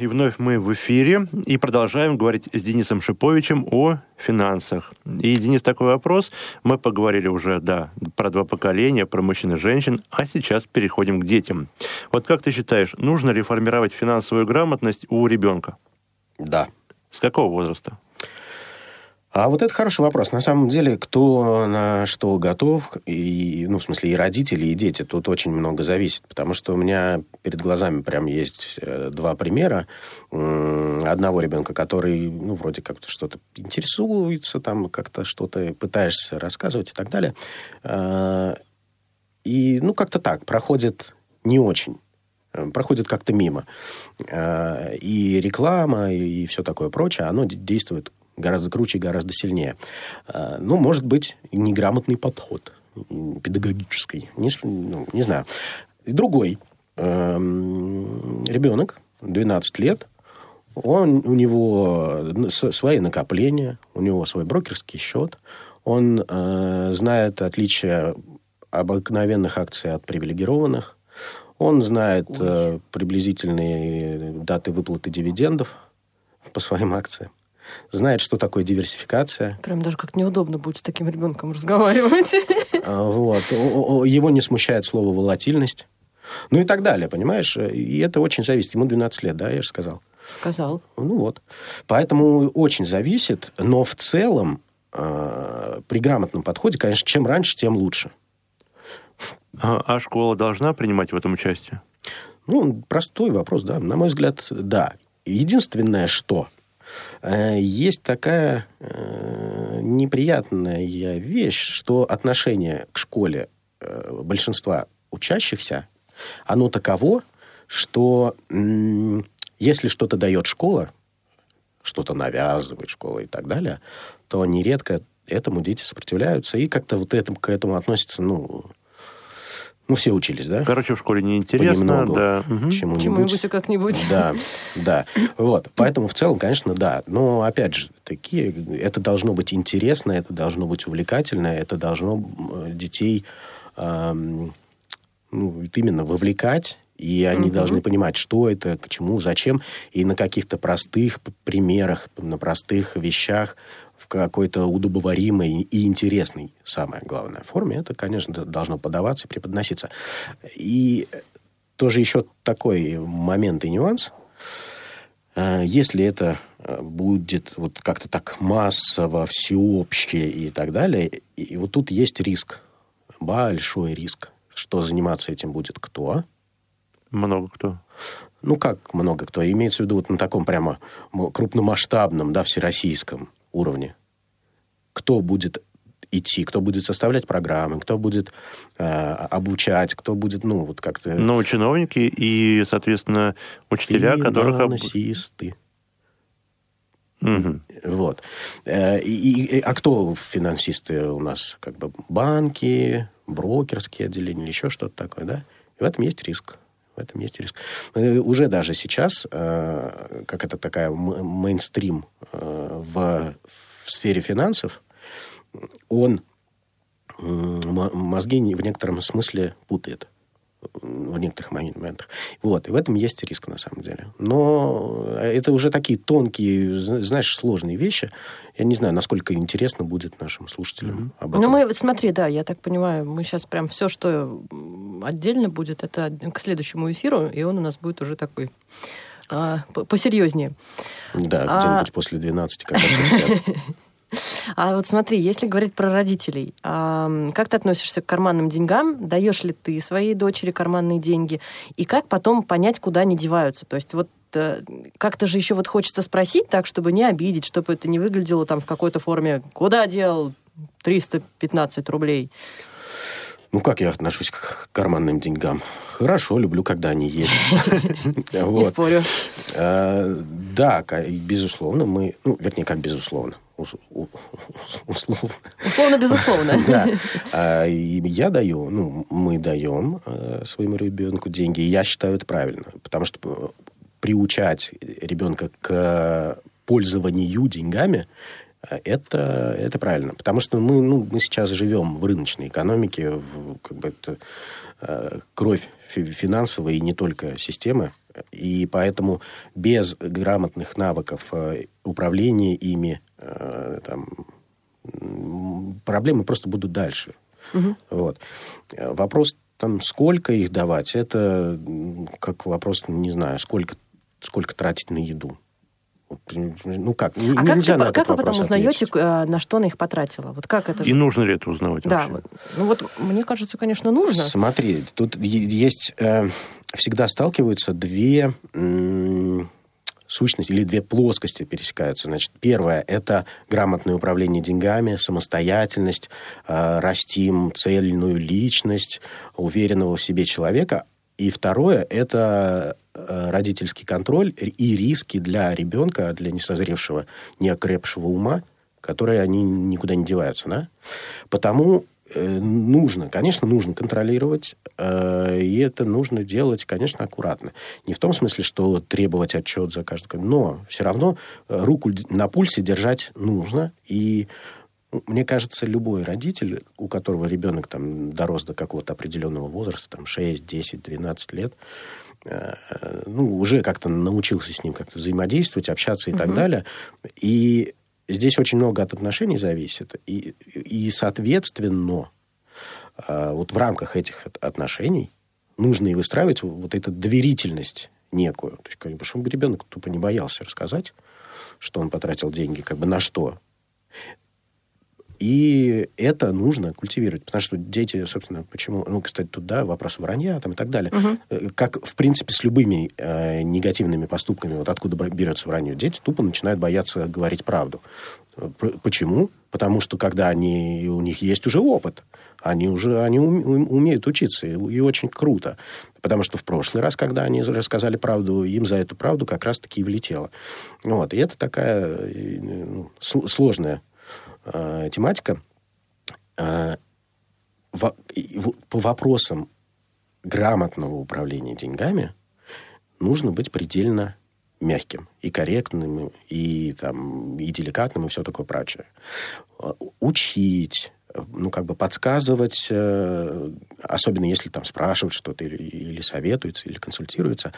S3: И вновь мы в эфире и продолжаем говорить с Денисом Шиповичем о финансах. И, Денис, такой вопрос. Мы поговорили уже, да, про два поколения, про мужчин и женщин, а сейчас переходим к детям. Вот как ты считаешь, нужно ли формировать финансовую грамотность у ребенка?
S6: Да.
S3: С какого возраста?
S6: А вот это хороший вопрос. На самом деле, кто на что готов, и, ну, в смысле, и родители, и дети, тут очень много зависит. Потому что у меня перед глазами прям есть э, два примера. Одного ребенка, который, ну, вроде как-то что-то интересуется, там как-то что-то пытаешься рассказывать и так далее. А, и, ну, как-то так, проходит не очень э, проходит как-то мимо. И реклама, и все такое прочее, оно действует гораздо круче и гораздо сильнее. А, ну, может быть, неграмотный подход педагогический. Не, ну, не знаю. И другой эм, ребенок, 12 лет, он, у него свои накопления, у него свой брокерский счет, он э, знает отличия обыкновенных акций от привилегированных, он знает э, приблизительные даты выплаты дивидендов по своим акциям знает, что такое диверсификация.
S2: Прям даже как неудобно будет с таким ребенком разговаривать.
S6: А, вот. Его не смущает слово волатильность. Ну и так далее, понимаешь? И это очень зависит. Ему 12 лет, да, я же сказал.
S2: Сказал.
S6: Ну вот. Поэтому очень зависит, но в целом э, при грамотном подходе, конечно, чем раньше, тем лучше.
S3: А, а школа должна принимать в этом участие?
S6: Ну, простой вопрос, да. На мой взгляд, да. Единственное, что есть такая э, неприятная вещь, что отношение к школе э, большинства учащихся, оно таково, что если что-то дает школа, что-то навязывает школа и так далее, то нередко этому дети сопротивляются и как-то вот этому, к этому относятся, ну, ну, все учились, да?
S3: Короче, в школе неинтересно, да.
S6: Угу. Чему-нибудь.
S2: Чему-нибудь и как-нибудь.
S6: Да, да. Вот. Поэтому в целом, конечно, да. Но, опять же, такие, это должно быть интересно, это должно быть увлекательно, это должно детей эм, ну, именно вовлекать и они угу. должны понимать, что это, к чему, зачем, и на каких-то простых примерах, на простых вещах в какой-то удобоваримой и интересной, самое главное, форме, это, конечно, должно подаваться и преподноситься. И тоже еще такой момент и нюанс. Э, если это э, будет вот как-то так массово, всеобщее и так далее, и вот тут есть риск, большой риск, что заниматься этим будет кто?
S3: Много кто.
S6: Ну, как много кто? Имеется в виду вот на таком прямо крупномасштабном, да, всероссийском уровне. Кто будет идти, кто будет составлять программы, кто будет э, обучать, кто будет, ну, вот как-то...
S3: Ну, чиновники и, соответственно, учителя, которых...
S6: Финансисты.
S3: Угу.
S6: Вот. Э, и, и, а кто финансисты у нас? Как бы банки, брокерские отделения, еще что-то такое, да? И в этом есть риск. В этом есть риск. Э, уже даже сейчас, э, как это такая мейнстрим в в сфере финансов, он мозги в некотором смысле путает в некоторых моментах. Вот. И в этом есть риск, на самом деле. Но это уже такие тонкие, знаешь, сложные вещи. Я не знаю, насколько интересно будет нашим слушателям
S2: mm-hmm. об этом. Ну, мы, смотри, да, я так понимаю, мы сейчас прям все, что отдельно будет, это к следующему эфиру, и он у нас будет уже такой а, посерьезнее.
S6: Да, а... где-нибудь после 12, когда все спят.
S2: А вот смотри, если говорить про родителей, как ты относишься к карманным деньгам? Даешь ли ты своей дочери карманные деньги? И как потом понять, куда они деваются? То есть вот э, как-то же еще вот хочется спросить так, чтобы не обидеть, чтобы это не выглядело там в какой-то форме «Куда дел 315 рублей?»
S6: Ну, как я отношусь к карманным деньгам? Хорошо, люблю, когда они есть.
S2: Не спорю.
S6: А, да, безусловно, мы... Ну, вернее, как безусловно. Условно.
S2: Условно, безусловно.
S6: Да. А, я даю, ну, мы даем э, своему ребенку деньги, и я считаю это правильно. Потому что э, приучать ребенка к пользованию деньгами это, это правильно. Потому что мы, ну, мы сейчас живем в рыночной экономике, в, как бы это э, кровь финансовая и не только системы И поэтому без грамотных навыков э, управления ими э, там, проблемы просто будут дальше. Вот. Э, Вопрос там, сколько их давать, это как вопрос, не знаю, сколько, сколько тратить на еду. Ну как,
S2: А как,
S6: нельзя
S2: ты-
S6: на этот
S2: как вы потом узнаете,
S6: ответить.
S2: э, на что она их потратила? Вот как это?
S3: И нужно ли это узнавать
S2: Да,
S3: вообще?
S2: ну вот мне кажется, конечно, нужно.
S6: Смотри, тут есть э, всегда сталкиваются две сущности или две плоскости пересекаются. Значит, первое это грамотное управление деньгами, самостоятельность, э, растим цельную личность уверенного в себе человека. И второе это э, родительский контроль и риски для ребенка, для несозревшего, неокрепшего ума, которые они никуда не деваются, да? Потому нужно, конечно, нужно контролировать, э, и это нужно делать, конечно, аккуратно. Не в том смысле, что требовать отчет за каждый, но все равно э, руку на пульсе держать нужно, и мне кажется, любой родитель, у которого ребенок там дорос до какого-то определенного возраста, там 6, 10, 12 лет, э, ну, уже как-то научился с ним как-то взаимодействовать, общаться и так далее. И здесь очень много от отношений зависит. И, и соответственно, э, вот в рамках этих от- отношений нужно и выстраивать вот эту доверительность некую. То есть, как бы, чтобы ребенок тупо не боялся рассказать, что он потратил деньги, как бы на что. И это нужно культивировать. Потому что дети, собственно, почему... Ну, кстати, тут, да, вопрос вранья там, и так далее. Э, Как, в принципе, с любыми э, негативными поступками, вот откуда берется вранье, дети тупо начинают бояться говорить правду. Почему? Потому что, когда они, у них есть уже опыт, они уже они ум- ум- умеют учиться, и, и очень круто. Потому что в прошлый раз, когда они рассказали правду, им за эту правду как раз-таки и влетело. Вот. И это такая э, ну, сл- сложная э, тематика. Э, во- и в- по вопросам грамотного управления деньгами нужно быть предельно мягким и корректным, и, там, и деликатным, и все такое прочее. Э, Учить, ну, как бы подсказывать, э, особенно если там спрашивают что-то или, или советуются, или консультируются,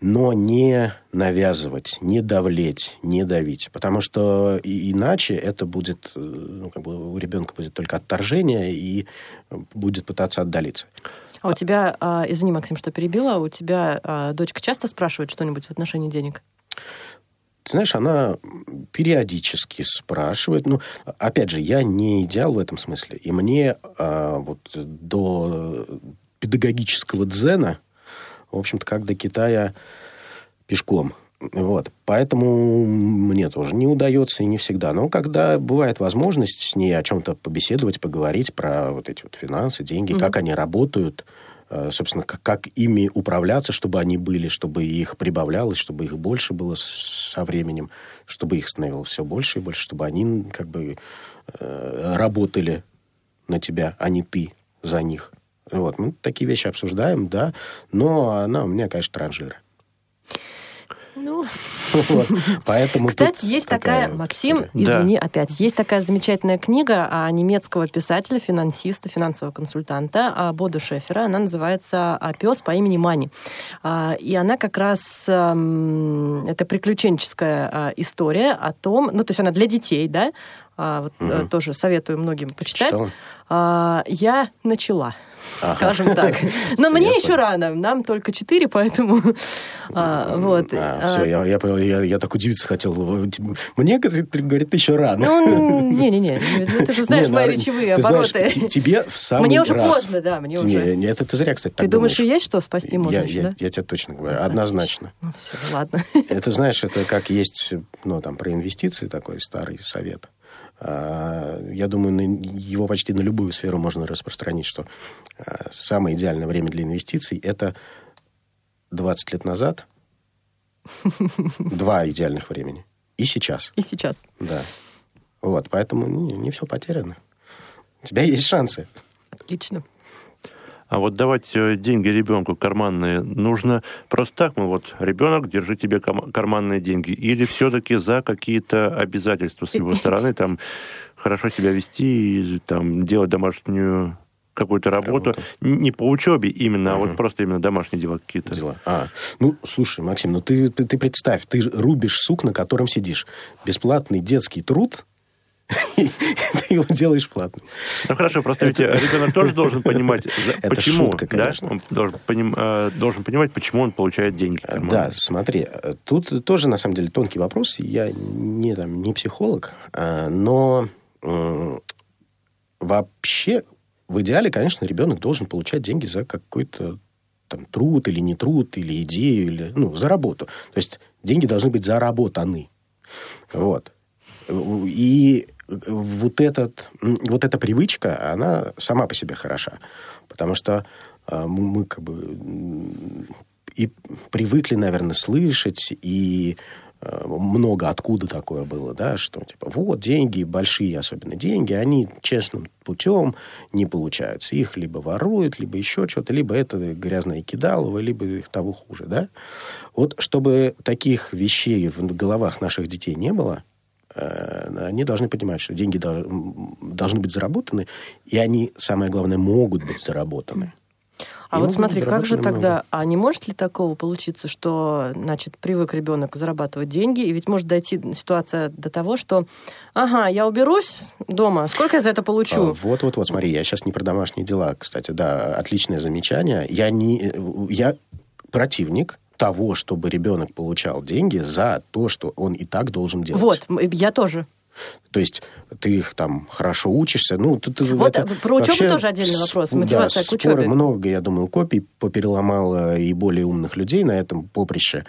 S6: но не навязывать, не давлеть, не давить. Потому что иначе это будет, э, ну, как бы у ребенка будет только отторжение и будет пытаться отдалиться.
S2: А у тебя, а, извини, Максим, что перебила, у тебя а, дочка часто спрашивает что-нибудь в отношении денег?
S6: Ты знаешь, она периодически спрашивает. Ну, опять же, я не идеал в этом смысле. И мне а, вот до педагогического дзена, в общем-то, как до Китая пешком. Вот. Поэтому мне тоже не удается и не всегда. Но когда бывает возможность с ней о чем-то побеседовать, поговорить про вот эти вот финансы, деньги, как они работают, собственно, как, как ими управляться, чтобы они были, чтобы их прибавлялось, чтобы их больше было со временем, чтобы их становилось все больше и больше, чтобы они как бы э, работали на тебя, а не ты за них. Вот. Мы такие вещи обсуждаем, да, но она у меня, конечно, транжира.
S2: Ну,
S6: Вот. Поэтому
S2: Кстати,
S6: тут
S2: есть такая,
S6: вот
S2: Максим.
S3: Да.
S2: извини, опять, есть такая замечательная книга а, немецкого писателя, финансиста, финансового консультанта а, Боду Шефера. Она называется «А «Пес по имени Мани». И она как раз, ам, это приключенческая история о том, ну, то есть она для детей, да, А, вот, э, тоже советую многим почитать.
S6: Читала?
S2: А, Я начала, скажем так. Но мне еще
S6: понял.
S2: рано, нам только четыре, поэтому а, вот.
S6: А,
S2: А,
S6: все, я, я понял, я, я так удивиться хотел. Мне, говорит, еще рано.
S2: Ну, не-не-не, ну, ты же знаешь
S6: Не,
S2: мои
S6: ну,
S2: речевые
S6: ты знаешь,
S2: обороты.
S6: те- тебе в самый
S2: Мне уже
S6: раз.
S2: поздно, да, мне
S6: Не,
S2: уже.
S6: не, это ты зря, кстати,
S2: Ты думаешь,
S6: думаешь.
S2: есть что спасти можно
S6: я,
S2: еще,
S6: я,
S2: да?
S6: я тебе точно говорю, однозначно.
S2: Ну, все, ладно.
S6: Это, знаешь, это как есть, ну, там, про инвестиции такой старый совет. А, Я думаю, его почти на любую сферу можно распространить, что а, самое идеальное время для инвестиций – это 20 лет назад, два идеальных времени, и сейчас.
S2: И сейчас.
S6: Да. Вот, поэтому не, все потеряно. У тебя есть шансы.
S2: Отлично.
S3: А вот давать э, деньги ребенку карманные нужно просто так, ну вот, ребенок, держи тебе карманные деньги. Или все-таки за какие-то обязательства с его стороны, там, хорошо себя вести, там, делать домашнюю какую-то работу,
S6: Работу.
S3: не по учебе именно, а вот просто именно домашние дела какие-то.
S6: дела. А, ну, слушай, Максим, ну ты, ты, ты представь, ты рубишь сук, на котором сидишь. Бесплатный детский труд, и ты его делаешь платным.
S3: Ну хорошо, просто ведь ребенок тоже должен понимать, почему, да? Он должен, э, должен понимать, почему он получает деньги. карман.
S6: Да, смотри, э, тут тоже, на самом деле, тонкий вопрос. Я не, там, не психолог, но вообще, в идеале, конечно, ребенок должен получать деньги за какой-то там, труд или не труд, или идею, или, ну, за работу. То есть деньги должны быть заработаны. Вот. И вот, этот, вот эта привычка, она сама по себе хороша. Потому что а, мы, как бы и привыкли, наверное, слышать, и э, много откуда такое было, да, что типа вот деньги, большие особенно деньги, они честным путем не получаются. Их либо воруют, либо еще что-то, либо это грязное кидалово, либо того хуже, да. Вот чтобы таких вещей в головах наших детей не было, э, они должны понимать, что деньги должны быть заработаны, и они, самое главное, могут быть заработаны.
S2: А
S6: И
S2: вот смотри, как же тогда,
S6: много.
S2: а не может ли такого получиться, что, значит, привык ребенок зарабатывать деньги, и ведь может дойти ситуация до того, что, ага, я уберусь дома, сколько я за это
S6: А,
S2: получу?
S6: Вот-вот-вот, смотри, я сейчас не про домашние дела, кстати, да, отличное замечание. Я, не, я противник того, чтобы ребенок получал деньги за то, что он и так должен делать.
S2: Вот, я тоже.
S6: То есть ты их там хорошо учишься. Ну, ты, ты-
S2: Вот,
S6: это
S2: а, про учебу
S6: вообще
S2: тоже отдельный вопрос,
S6: да,
S2: мотивация к
S6: споры
S2: учебе.
S6: много, я думаю, копий попереломало и более умных людей на этом поприще,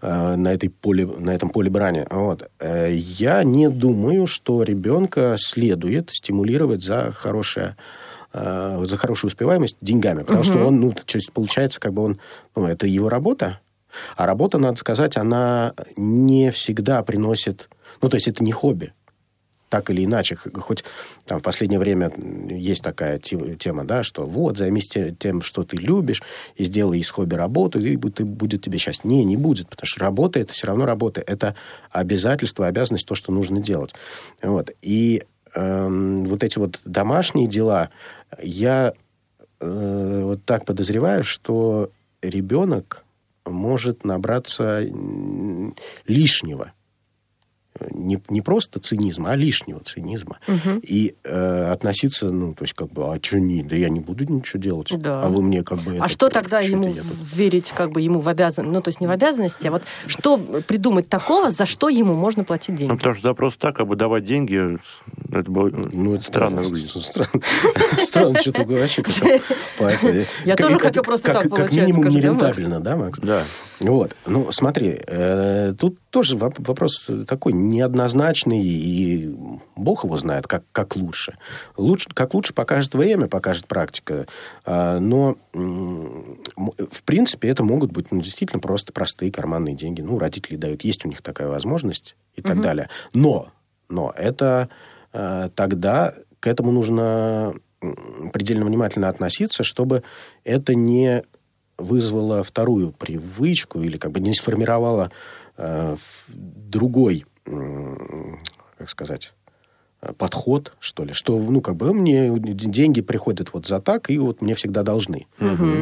S6: э, на, этой поле, на этом поле брани. Вот. Э, Я не думаю, что ребенка следует стимулировать за хорошее э, за хорошую успеваемость деньгами, потому что он, ну, то есть получается, как бы он, ну, это его работа, а работа, надо сказать, она не всегда приносит, ну, то есть это не хобби так или иначе, хоть там в последнее время есть такая те- тема, да, что вот, займись те- тем, что ты любишь, и сделай из хобби работу, и бу- ты- будет тебе счастье. Не, не будет, потому что работа – это все равно работа. Это обязательство, обязанность, то, что нужно делать. Вот. И эм, вот эти вот домашние дела, я э, вот так подозреваю, что ребенок может набраться лишнего не, не просто цинизма, а лишнего цинизма. И э, относиться, ну, то есть, как бы, а что не, да я не буду ничего делать.
S2: Да.
S6: А вы мне как бы...
S2: А
S6: это,
S2: что тогда ему
S6: тут-
S2: верить, как бы ему в обязанность, ну, то есть не в обязанности, а вот что придумать такого, за что ему можно платить
S3: Ну,
S2: деньги?
S3: потому что запрос так, как бы давать деньги, это было
S6: Ну, это
S3: странно
S6: да,
S3: выглядит.
S6: Странно, странно что-то вообще
S2: Я
S6: как-
S2: тоже хочу просто так
S6: Как минимум нерентабельно, да, Макс?
S3: Да.
S6: Вот. Ну, смотри, э, тут тоже воп- вопрос такой неоднозначный, и бог его знает, как, как лучше. лучше. Как лучше покажет время, покажет практика. А, но, в принципе, это могут быть ну, действительно просто простые карманные деньги. Ну, родители дают, есть у них такая возможность и так далее. Но, но это э, тогда к этому нужно предельно внимательно относиться, чтобы это не вызвало вторую привычку или как бы не сформировало э, другой, как сказать, подход, что ли, что, ну, как бы, мне деньги приходят вот за так, и вот мне всегда должны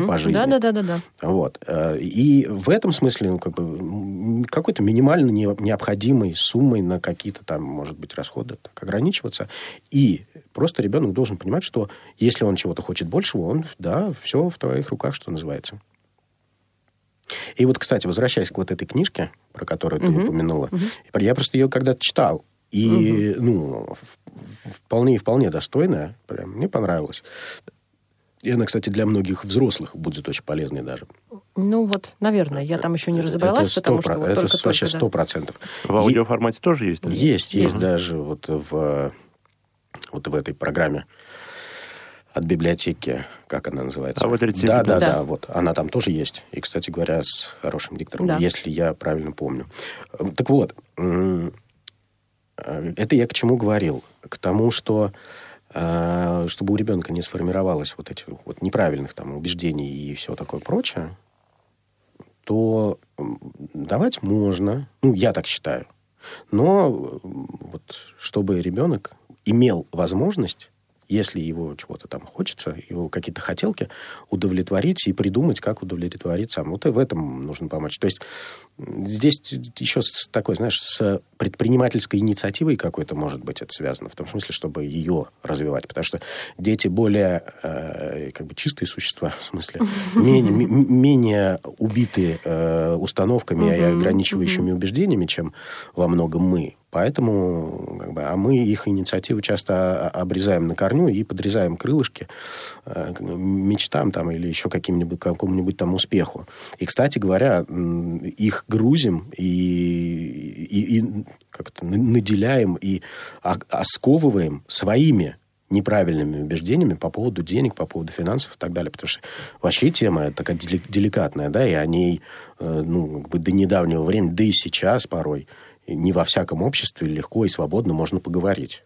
S6: по жизни.
S2: Да, да, да, да, да.
S6: Вот. Э, И в этом смысле ну, как бы, какой-то минимально не- необходимой суммой на какие-то там, может быть, расходы так ограничиваться. И просто ребенок должен понимать, что если он чего-то хочет большего, он, да, все в твоих руках, что называется. И вот, кстати, возвращаясь к вот этой книжке, про которую ты упомянула, я просто ее когда-то читал. И, ну, в- вполне и вполне достойная. Прям мне понравилось. И она, кстати, для многих взрослых будет очень полезной даже.
S2: Ну вот, наверное, я там еще не разобралась,
S6: это
S2: потому
S6: 100%,
S2: что вот
S6: это
S2: только
S6: вообще
S2: да.
S6: сто процентов.
S3: В аудиоформате тоже есть? да?
S6: Есть, есть даже вот в, вот в этой программе от библиотеки, как она называется?
S3: А вот рецепт
S6: Да, да,
S2: Да.
S6: да, вот она там тоже есть. И, кстати говоря, с хорошим диктором,
S2: Да.
S6: если я правильно помню. Э, Так вот, э, это я к чему говорил? К тому, что э, чтобы у ребенка не сформировалось вот этих вот неправильных там убеждений и все такое прочее, то давать можно, ну, я так считаю, но м, вот чтобы ребенок имел возможность если его чего-то там хочется, его какие-то хотелки удовлетворить и придумать, как удовлетворить сам. Вот и в этом нужно помочь. То есть здесь еще с такой, знаешь, с предпринимательской инициативой какой-то, может быть, это связано. В том смысле, чтобы ее развивать. Потому что дети более э, как бы чистые существа, в смысле, менее, менее убиты э, установками и ограничивающими убеждениями, чем во многом мы. Поэтому, как бы, а мы их инициативы часто обрезаем на корню и подрезаем крылышки э, мечтам там, или еще каким-нибудь, какому-нибудь там успеху. И, кстати говоря, их грузим и, и, и как-то наделяем и осковываем своими неправильными убеждениями по поводу денег, по поводу финансов и так далее. Потому что вообще тема такая деликатная, да, и о ней, э, ну, как бы до недавнего времени, да и сейчас порой – не во всяком обществе легко и свободно можно поговорить.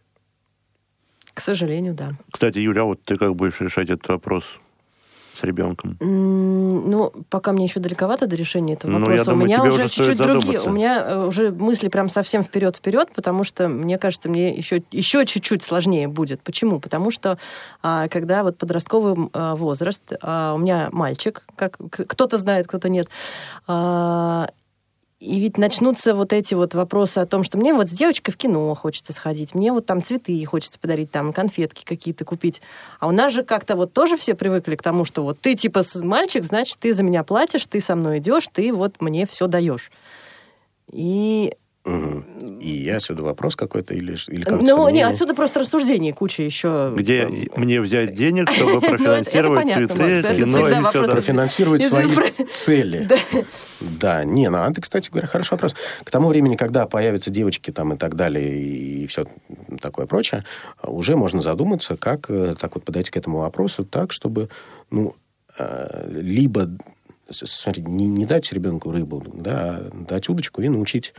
S2: К сожалению, да.
S3: Кстати, Юля, а вот ты как будешь решать этот вопрос с ребенком?
S2: Ну, пока мне еще далековато до решения этого ну, вопроса. Думаю, у меня уже чуть-чуть другие. У меня э, уже мысли прям совсем вперед-вперед, потому что, мне кажется, мне еще, еще чуть-чуть сложнее будет. Почему? Потому что а, когда вот подростковый а, возраст, а, у меня мальчик, как кто-то знает, кто-то нет, и ведь начнутся вот эти вот вопросы о том, что мне вот с девочкой в кино хочется сходить, мне вот там цветы хочется подарить, там конфетки какие-то купить. А у нас же как-то вот тоже все привыкли к тому, что вот ты типа мальчик, значит, ты за меня платишь, ты со мной идешь, ты вот мне все даешь. И
S6: Угу. И отсюда вопрос какой-то или, или как
S2: Ну, не, отсюда просто рассуждение, куча еще.
S3: Где мне взять денег, чтобы ну, профинансировать цветы, кино и все.
S6: Профинансировать свои цели. Да, не, ну, это, кстати говоря, хороший вопрос. К тому времени, когда появятся девочки там и так далее, и все такое прочее, уже можно задуматься, как э, так вот подойти к этому вопросу так, чтобы, ну, э, либо смотри, не, не дать ребенку рыбу, да, а дать удочку и научить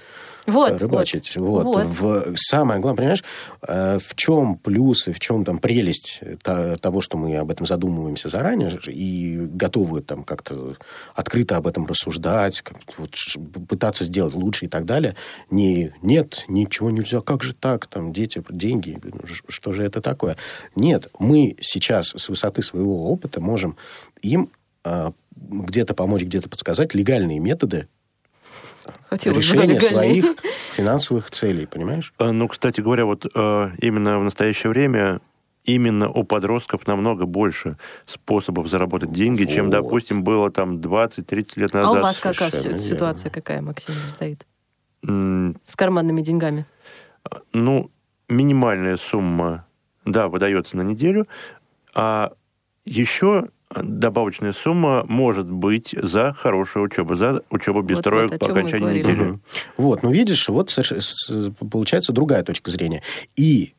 S6: вот, рыбачить. Вот. Вот. В, самое главное, понимаешь, э, в чем плюсы, в чем там прелесть того, что мы об этом задумываемся заранее и готовы там как-то открыто об этом рассуждать, как, вот, пытаться сделать лучше и так далее. Не, нет, ничего нельзя, как же так, там, дети, деньги, ну, что же это такое? Нет, мы сейчас с высоты своего опыта можем им где-то помочь, где-то подсказать легальные методы Хотелось решения своих финансовых целей, понимаешь?
S3: А, ну, кстати говоря, вот э, именно в настоящее время именно у подростков намного больше способов заработать деньги, вот. чем, допустим, было там 20-30 лет назад. А
S2: у вас какая ситуация какая, Максим, стоит? Mm. С карманными деньгами?
S3: Ну, минимальная сумма, да, выдается на неделю, а еще добавочная сумма может быть за хорошую учебу, за учебу без вот, троек вот, по окончании недели. Угу.
S6: Вот, ну видишь, вот получается другая точка зрения. И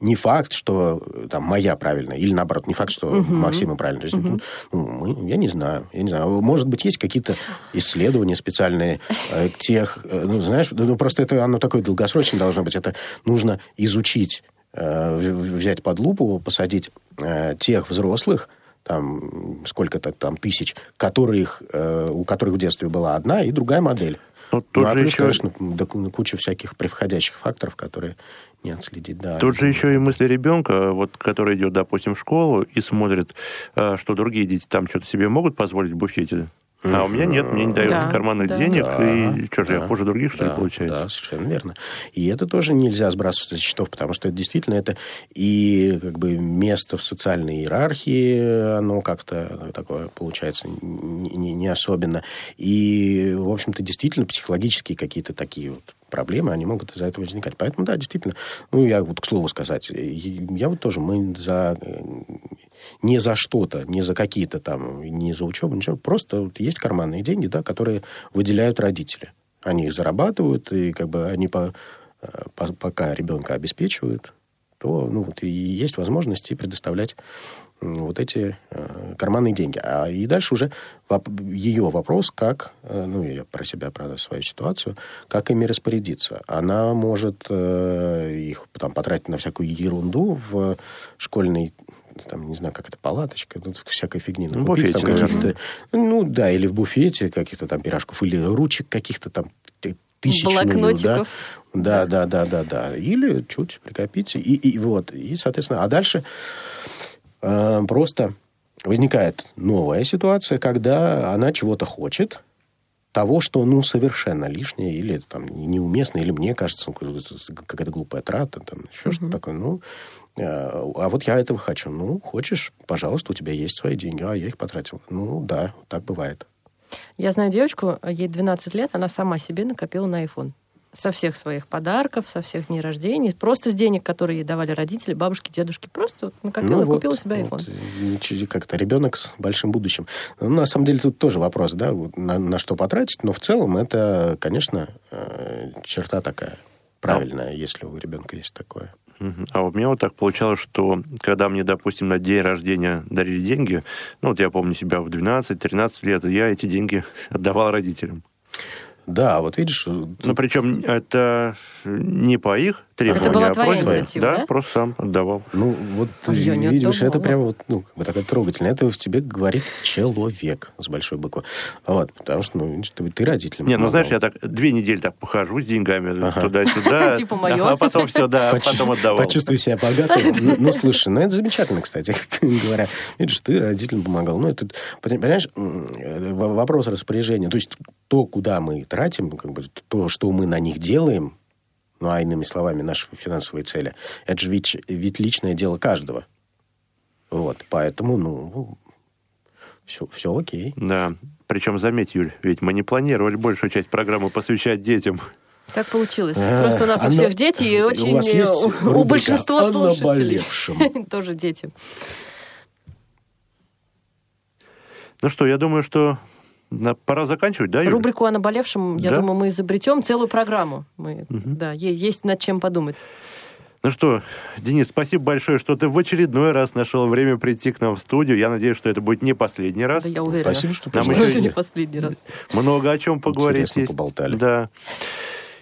S6: не факт, что там моя правильная, или наоборот, не факт, что угу. Максима правильная. То есть, угу. ну, мы, я не знаю, я не знаю. Может быть, есть какие-то исследования специальные э, тех, э, ну, знаешь, ну, просто это оно такое долгосрочное должно быть. Это нужно изучить, э, взять под лупу, посадить э, тех взрослых, там сколько-то там тысяч, которых, э, у которых в детстве была одна и другая модель. Ну, ну а плюс, еще... конечно, да, куча всяких превходящих факторов, которые не отследить. Да,
S3: Тут же еще и мысли ребенка, вот, который идет, допустим, в школу и смотрит, э, что другие дети там что-то себе могут позволить в буфете. А у меня нет, мне не дают да, карманных да. денег, да, и что же, да, я хуже других, что
S6: да,
S3: ли, получается?
S6: Да, совершенно верно. И это тоже нельзя сбрасывать со счетов, потому что это действительно это и как бы место в социальной иерархии, оно как-то такое получается не, не особенно. И, в общем-то, действительно психологические какие-то такие вот проблемы, они могут из-за этого возникать. Поэтому, да, действительно, ну, я вот к слову сказать, я вот тоже, мы за не за что-то, не за какие-то там, не за учебу, ничего. Просто вот есть карманные деньги, да, которые выделяют родители. Они их зарабатывают, и как бы они по, э, по, пока ребенка обеспечивают, то ну, вот, и есть возможности предоставлять вот эти э, карманные деньги. А и дальше уже воп- ее вопрос, как, э, ну, я про себя, про свою ситуацию, как ими распорядиться. Она может э, их там потратить на всякую ерунду в школьной там, не знаю, как это, палаточка, ну, всякой фигни. Ну, купить, там, каких-то, ну, да, или в буфете каких-то там пирожков, или ручек каких-то там тысячную. Да,
S2: Блокнотиков.
S6: да, да, да, да, да. Или чуть прикопите. И, и вот, и, соответственно, а дальше просто возникает новая ситуация, когда она чего-то хочет, того, что, ну, совершенно лишнее, или там неуместно, или мне кажется, ну, какая-то глупая трата, там, еще что-то такое. Ну, э, а вот я этого хочу. Ну, хочешь, пожалуйста, у тебя есть свои деньги. А, я их потратил. Ну, да, так бывает.
S2: Я знаю девочку, ей 12 лет, она сама себе накопила на iPhone. Со всех своих подарков, со всех дней рождения, просто с денег, которые ей давали родители, бабушки, дедушки. Просто вот накопила,
S6: Ну, вот,
S2: купила себе iPhone.
S6: вот, чуть- как-то ребенок с большим будущим. Ну, на самом деле тут тоже вопрос, да, на, на что потратить, но в целом это, конечно, э, черта такая правильная, если у ребенка есть такое.
S3: А у меня вот так получалось, что когда мне, допустим, на день рождения дарили деньги, ну вот я помню себя в 12-13 лет, я эти деньги отдавал родителям.
S6: Да, вот видишь,
S3: Ну, причем это не по их требованию,
S2: была
S3: а
S2: твоя
S3: просто,
S2: инициатива, да?
S3: просто сам отдавал.
S6: Ну, вот
S2: А я не
S6: видишь, это
S2: отдавала.
S6: прямо вот, ну, как бы такое трогательное. Это в тебе говорит человек с большой буквы. Вот, потому что, ну, видишь, ты, ты родителям
S3: Не, ну знаешь, я так две недели так похожу с деньгами
S6: Ага.
S3: туда-сюда,
S2: Типа моё.
S3: а потом все, да, потом отдавал.
S6: Почувствуй себя богатым. Ну, ну, слушай, ну, это замечательно, кстати, говоря. Видишь, ты родителям помогал. Ну, это, понимаешь, э, вопрос распоряжения. То есть, то, куда мы тратим, ну, как бы, то, что мы на них делаем, ну, а иными словами, наши финансовые цели, это же ведь, ведь личное дело каждого. Вот, поэтому, ну, все, все окей.
S3: Да, причем заметь, Юль, ведь мы не планировали большую часть программы посвящать детям.
S2: Так получилось.
S6: А,
S2: Просто у нас у
S6: оно-
S2: всех дети, и
S6: у
S2: очень
S6: вас есть
S2: э, у,
S6: рубрика
S2: большинства
S6: «О
S2: слушателей
S6: наболевшем».
S2: тоже дети.
S3: Ну что, я думаю, что пора заканчивать, да, Юль?
S2: Рубрику о наболевшем, я
S3: Да?
S2: думаю, мы изобретем целую программу. Мы, Да, е- есть над чем подумать.
S3: Ну что, Денис, спасибо большое, что ты в очередной раз нашел время прийти к нам в студию. Я надеюсь, что это будет не последний раз.
S2: Да, я уверена.
S6: Спасибо, что
S3: Нам
S2: Что
S3: еще
S2: не последний раз.
S3: Много о чем поговорить
S6: Интересно
S3: есть.
S6: поболтали.
S3: Да.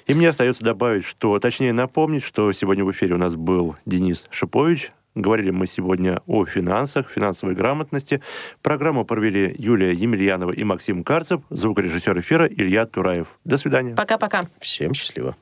S3: И мне остается добавить, что, точнее напомнить, что сегодня в эфире у нас был Денис Шипович. Говорили мы сегодня о финансах, финансовой грамотности. Программу провели Юлия Емельянова и Максим Карцев, звукорежиссер эфира Илья Тураев. До свидания.
S2: Пока-пока.
S6: Всем счастливо.